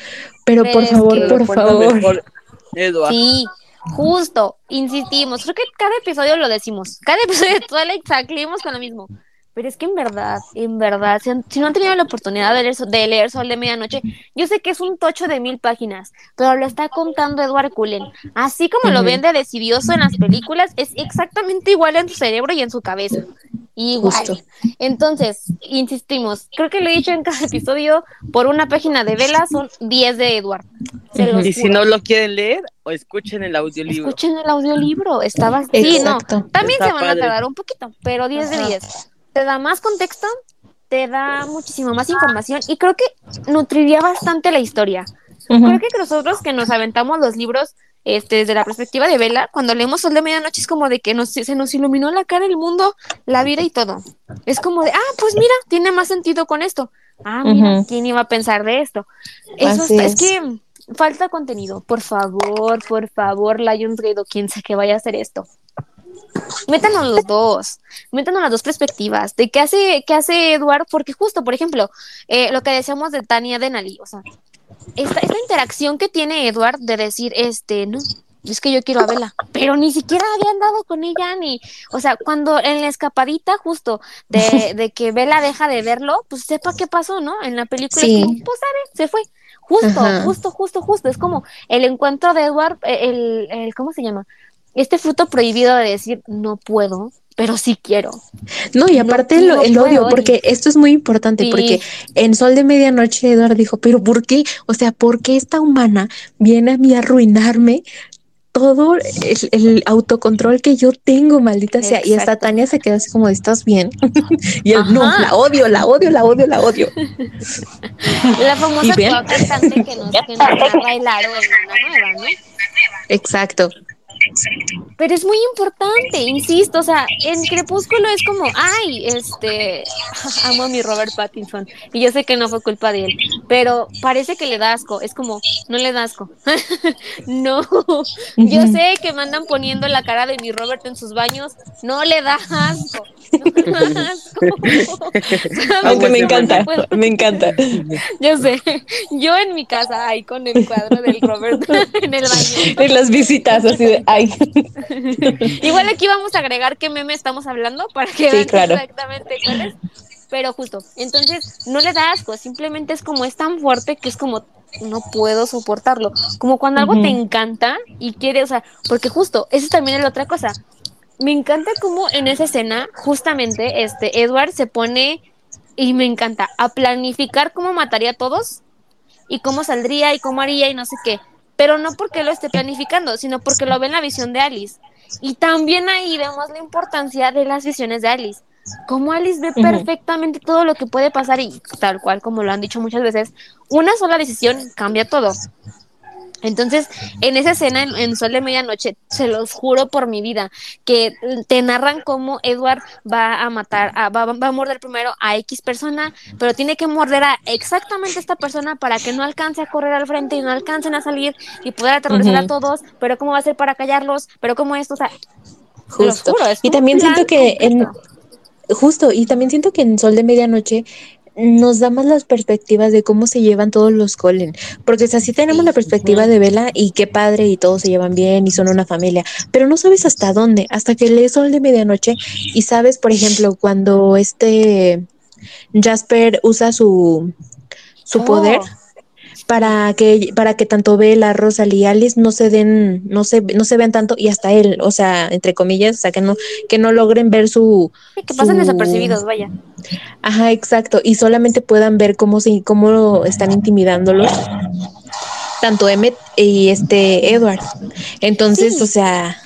Pero por es favor, por favor. mejor Edward. Sí, justo, insistimos. Creo que cada episodio lo decimos. Cada episodio de Twilight salimos con lo mismo. Pero es que en verdad, en verdad, si, han- si no han tenido la oportunidad de leer, So- de leer Sol de Medianoche, yo sé que es un tocho de mil páginas, pero lo está contando Edward Cullen. Así como lo Ujú. ven de decidioso en las películas, es exactamente igual en su cerebro y en su cabeza. Igual. Justo. Entonces, insistimos, creo que lo he dicho en cada episodio, por una página de vela son 10 de Edward. Se Ujú. los Y si juro. no lo quieren leer, o escuchen el audiolibro. Escuchen el audiolibro, estaba Sí, no. Exacto. También Está se van a tardar un poquito, pero 10 de Ajá. 10. Te da más contexto, te da muchísima más información y creo que nutriría bastante la historia. Creo que nosotros que nos aventamos los libros este, desde la perspectiva de Vela, cuando leemos Sol de Medianoche es como de que nos, se nos iluminó la cara, el mundo, la vida y todo. Es como de, ah, pues mira, tiene más sentido con esto. Ah, mira. ¿quién iba a pensar de esto? Eso está- es es. que falta contenido. Por favor, por favor, Lionsgate o quien sea que vaya a hacer esto. Métanos los dos, métanos las dos perspectivas de qué hace, qué hace Edward, porque justo, por ejemplo, eh, lo que decíamos de Tania Denali, o sea, esta, esta interacción que tiene Edward de decir, este, no, es que yo quiero a Bella, pero ni siquiera había andado con ella, ni, o sea, cuando en la escapadita justo de, de que Bella deja de verlo, pues sepa qué pasó, ¿no? En la película, Sí. como, pues sabe, se fue. Justo, Ajá. justo, justo, justo. Es como el encuentro de Edward, el, el ¿cómo se llama? Este fruto prohibido de decir no puedo, pero sí quiero. No, y aparte el, no el puedo, odio, y- porque esto es muy importante, Sí. porque en Sol de Medianoche Eduardo dijo, pero ¿por qué? O sea, ¿por qué esta humana viene a mí a arruinarme todo el, el autocontrol que yo tengo, maldita sea? Y hasta. Tania se quedó así como, ¿estás bien? y él, no, la odio, la odio, la odio, la odio. La famosa cantante que nos, que nos en una nueva, ¿no? Exacto. Pero es muy importante, insisto, o sea, en Crepúsculo es como, ay, este, amo a mi Robert Pattinson, y yo sé que no fue culpa de él, pero parece que le da asco, es como, no le da asco, no, yo sé que me andan poniendo la cara de mi Robert en sus baños, no le da asco, no le da asco. Aunque me Aguas, encanta, Pues, me encanta. yo sé, yo en mi casa, ahí con el cuadro del Robert en el baño. En las visitas, así de, ay. Igual aquí vamos a agregar qué meme estamos hablando para que Sí, vean claro. exactamente cuál es. Pero justo, entonces no le da asco, simplemente es como es tan fuerte que es como no puedo soportarlo. Como cuando algo te encanta y quieres, o sea, porque justo, eso también es la otra cosa. Me encanta como en esa escena, justamente, este, Edward se pone, y me encanta, a planificar cómo mataría a todos y cómo saldría y cómo haría y no sé qué. Pero no porque lo esté planificando, sino porque lo ve en la visión de Alice. Y también ahí vemos la importancia de las visiones de Alice. Como Alice ve perfectamente todo lo que puede pasar y tal cual como lo han dicho muchas veces, una sola decisión cambia todo. Entonces, en esa escena, en, en Sol de Medianoche, se los juro por mi vida, que te narran cómo Edward va a matar, a- va, va a morder primero a X persona, pero tiene que morder a exactamente esta persona para que no alcance a correr al frente y no alcancen a salir y poder aterrorizar a todos, pero cómo va a ser para callarlos, pero cómo esto, o sea, Justo. juro, es y también siento que en, justo, y también siento que en Sol de Medianoche nos da más las perspectivas de cómo se llevan todos los Colen, porque o sea, sí tenemos la perspectiva de Vela y qué padre y todos se llevan bien y son una familia, pero no sabes hasta dónde, hasta que lees Sol de Medianoche y sabes, por ejemplo, cuando este Jasper usa su su Oh, poder para que para que tanto Bella, Rosalie y Alice no se den no se no se vean tanto y hasta él, o sea, entre comillas, o sea, que no que no logren ver su sí, que pasan su- desapercibidos, vaya. Ajá, exacto, y solamente puedan ver cómo se cómo están intimidándolos tanto Emmet y este Edward. Entonces, Sí. o sea,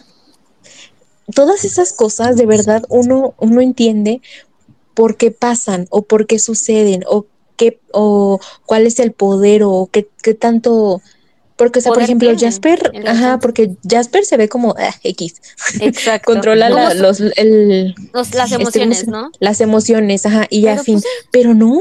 todas esas cosas de verdad uno uno entiende por qué pasan o por qué suceden o qué o cuál es el poder o qué, qué tanto porque o sea, por ejemplo, tienen, Jasper, ajá, porque Jasper se ve como ah, X, Exacto. controla la- los el los- las este, ¿cómo emociones, ¿no? Las emociones, ajá, y ya fin, pues, pero no.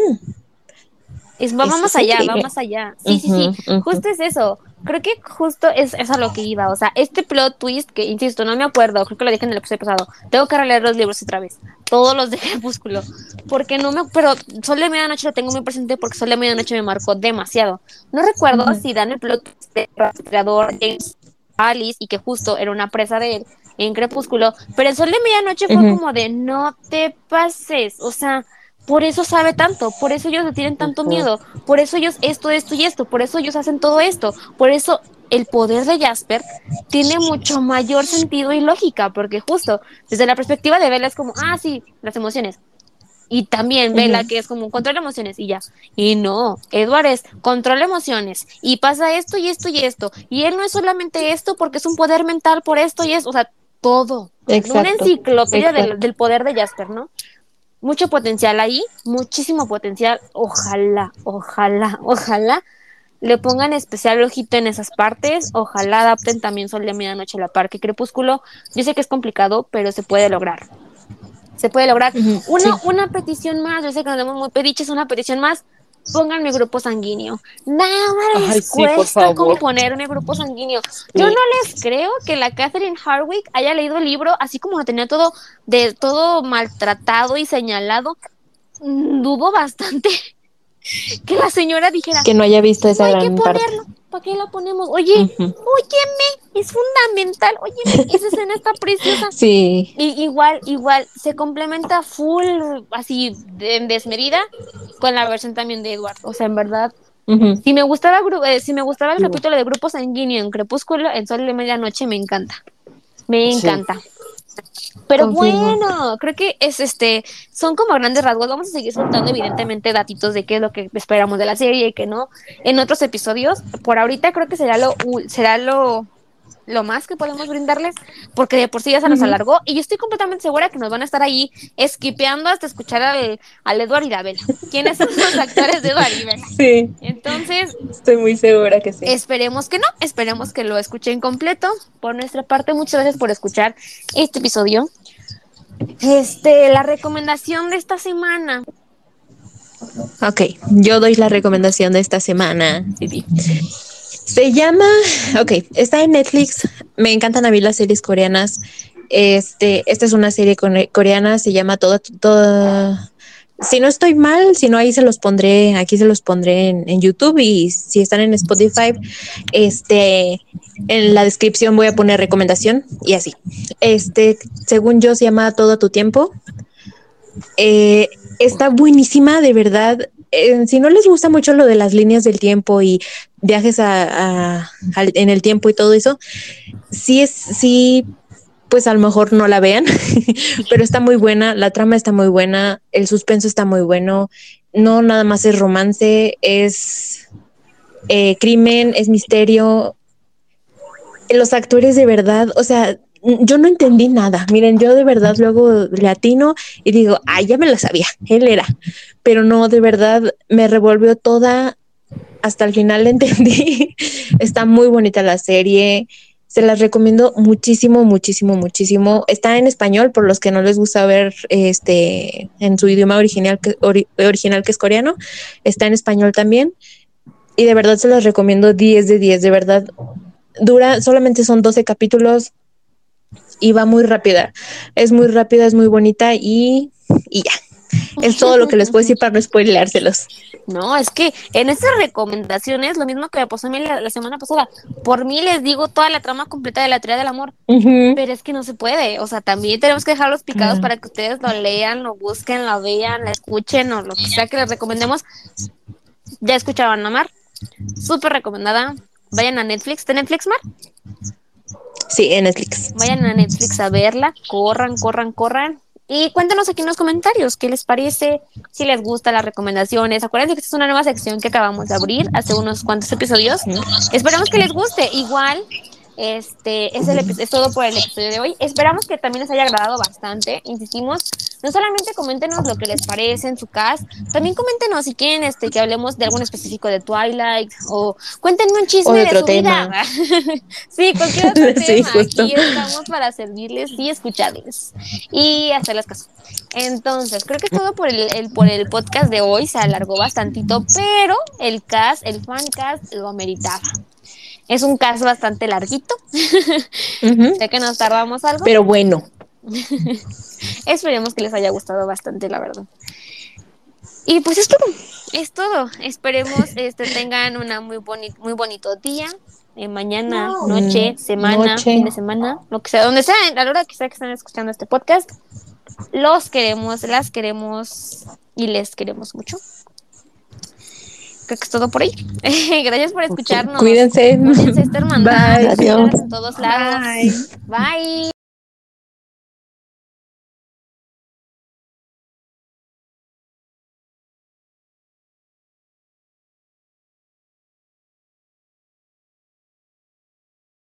Es, va, más allá, va más allá. Sí, sí, sí. Ujú, ujú. Justo es eso. Creo que justo es, es a lo que iba. O sea, este plot twist, que insisto, no me acuerdo, creo que lo dije en el episodio pasado. Tengo que releer los libros otra vez. Todos los de Crepúsculo. Porque no me. Pero Sol de Medianoche lo tengo muy presente porque Sol de Medianoche me marcó demasiado. No recuerdo Ujú. si dan el plot twist de rastreador James Alice y que justo era una presa de él en Crepúsculo. Pero el Sol de Medianoche fue como de no te pases. O sea. Por eso sabe tanto, por eso ellos le tienen tanto miedo, por eso ellos esto, esto y esto, por eso ellos hacen todo esto, por eso el poder de Jasper tiene mucho mayor sentido y lógica, porque justo desde la perspectiva de Bella es como, ah, sí, las emociones. Y también Bella, que es como controla emociones y ya. Y no, Edward es controla emociones y pasa esto y esto y esto. Y él no es solamente esto porque es un poder mental por esto y eso, o sea, todo. Una Exacto, enciclopedia del, exacto. del poder de Jasper, ¿no? Mucho potencial ahí, muchísimo potencial. Ojalá, ojalá, ojalá le pongan especial ojito en esas partes. Ojalá adapten también Sol de Medianoche a la par que Crepúsculo. Yo sé que es complicado, pero se puede lograr. Se puede lograr. Una, sí. una petición más, yo sé que nos vemos muy pediches, una petición más. Pongan mi grupo sanguíneo. Nada les Ay, sí, cuesta favor. componer mi grupo sanguíneo. Yo no les creo que la Catherine Hardwick haya leído el libro así como lo tenía todo de todo maltratado y señalado. Mm, Dudo bastante que la señora dijera Que no haya visto esa hay que gran parte. ¿Para qué lo ponemos? Oye, óyeme, es fundamental. Óyeme, esa escena está preciosa. Sí, Y igual, igual, se complementa full, así, de- en desmedida, con la versión también de Edward. O sea, en verdad, si me gustaba, eh, si me gustaba el capítulo de Grupo Sanguíneo en Crepúsculo, en Sol de Medianoche, me encanta. Me Sí. Pero Confirmo. bueno, creo que es este, son como grandes rasgos. Vamos a seguir soltando, evidentemente, datitos de qué es lo que esperamos de la serie y qué no en otros episodios. Por ahorita creo que será lo será lo, lo más que podemos brindarles, porque de por sí ya se nos alargó. Y yo estoy completamente segura que nos van a estar ahí esquipeando hasta escuchar al, al Edward y la Bella. ¿Quiénes son los actores de Edward y? Sí, Entonces, estoy muy segura que sí. Esperemos que no, esperemos que lo escuchen completo. Por nuestra parte, muchas gracias por escuchar este episodio. Este, la recomendación de esta semana. Ok, yo doy la recomendación de esta semana. Se llama, ok, está en Netflix. Me encantan a mí las series coreanas. Este, esta es una serie core- coreana, se llama Toda, Toda. Si no estoy mal, si no ahí se los pondré, aquí se los pondré en, YouTube y si están en Spotify, este, en la descripción voy a poner recomendación y así. Este, según yo se llama Todo tu tiempo. Eh, está buenísima, de verdad. Si no les gusta mucho lo de las líneas del tiempo y viajes en el tiempo y todo eso, sí es, sí, pues a lo mejor no la vean, pero está muy buena, la trama está muy buena, el suspenso está muy bueno, no nada más es romance, es eh, crimen, es misterio. Los actores de verdad, o sea, yo no entendí nada. Miren, yo de verdad luego le atino y digo, ay, ya me lo sabía, él era. Pero no, de verdad me revolvió toda, hasta el final la entendí. Está muy bonita la serie. Se las recomiendo muchísimo, muchísimo, muchísimo. Está en español por los que no les gusta ver este en su idioma original que, ori- original que es coreano. Está en español también. Y de verdad se las recomiendo 10 de 10, de verdad. Dura, solamente son 12 capítulos y va muy rápida. Es muy rápida, es muy bonita y, y ya. Es todo lo que les puedo decir para no spoileárselos. No, es que en estas recomendaciones, lo mismo que me pasó a mí la, la semana pasada, por mí les digo toda la trama completa de la teoría del amor, pero es que no se puede. O sea, también tenemos que dejarlos picados para que ustedes lo lean, lo busquen, lo vean, la escuchen o lo que sea que les recomendemos. Ya escuchaban a Mar, súper recomendada. Vayan a Netflix, ¿está en Netflix, Mar? Sí, en Netflix. Vayan a Netflix a verla, corran, corran, corran. Y cuéntenos aquí en los comentarios qué les parece, si les gusta las recomendaciones. Acuérdense que esta es una nueva sección que acabamos de abrir hace unos cuantos episodios. Esperamos que les guste. Igual, este es, el, es todo por el episodio de hoy. Esperamos que también les haya agradado bastante. Insistimos, no solamente coméntenos lo que les parece en su cast, también coméntenos si quieren este, que hablemos de algún específico de Twilight o cuéntenme un chisme O de de, otro su tema. vida. sí, cualquier otro Sí, tema. justo. Aquí estamos para servirles y escucharles y hacerles caso. Entonces, creo que es todo por el, el- por el podcast de hoy. Se alargó bastantito, pero el cast, el fan cast lo meritaba. Es un cast bastante larguito. Sé que nos tardamos algo. Pero bueno, Esperemos que les haya gustado bastante, la verdad. Y pues es todo, es todo. Esperemos este tengan una muy boni muy bonito día, eh, mañana, noche, Mm, semana, noche. fin de semana, lo que sea, donde sea, a la hora que sea que estén escuchando este podcast. Los queremos, las queremos y les queremos mucho. Creo que es todo por ahí. Gracias por escucharnos. cuídense. Cuídense esta hermandad. Bye. Adiós. en todos lados. Bye.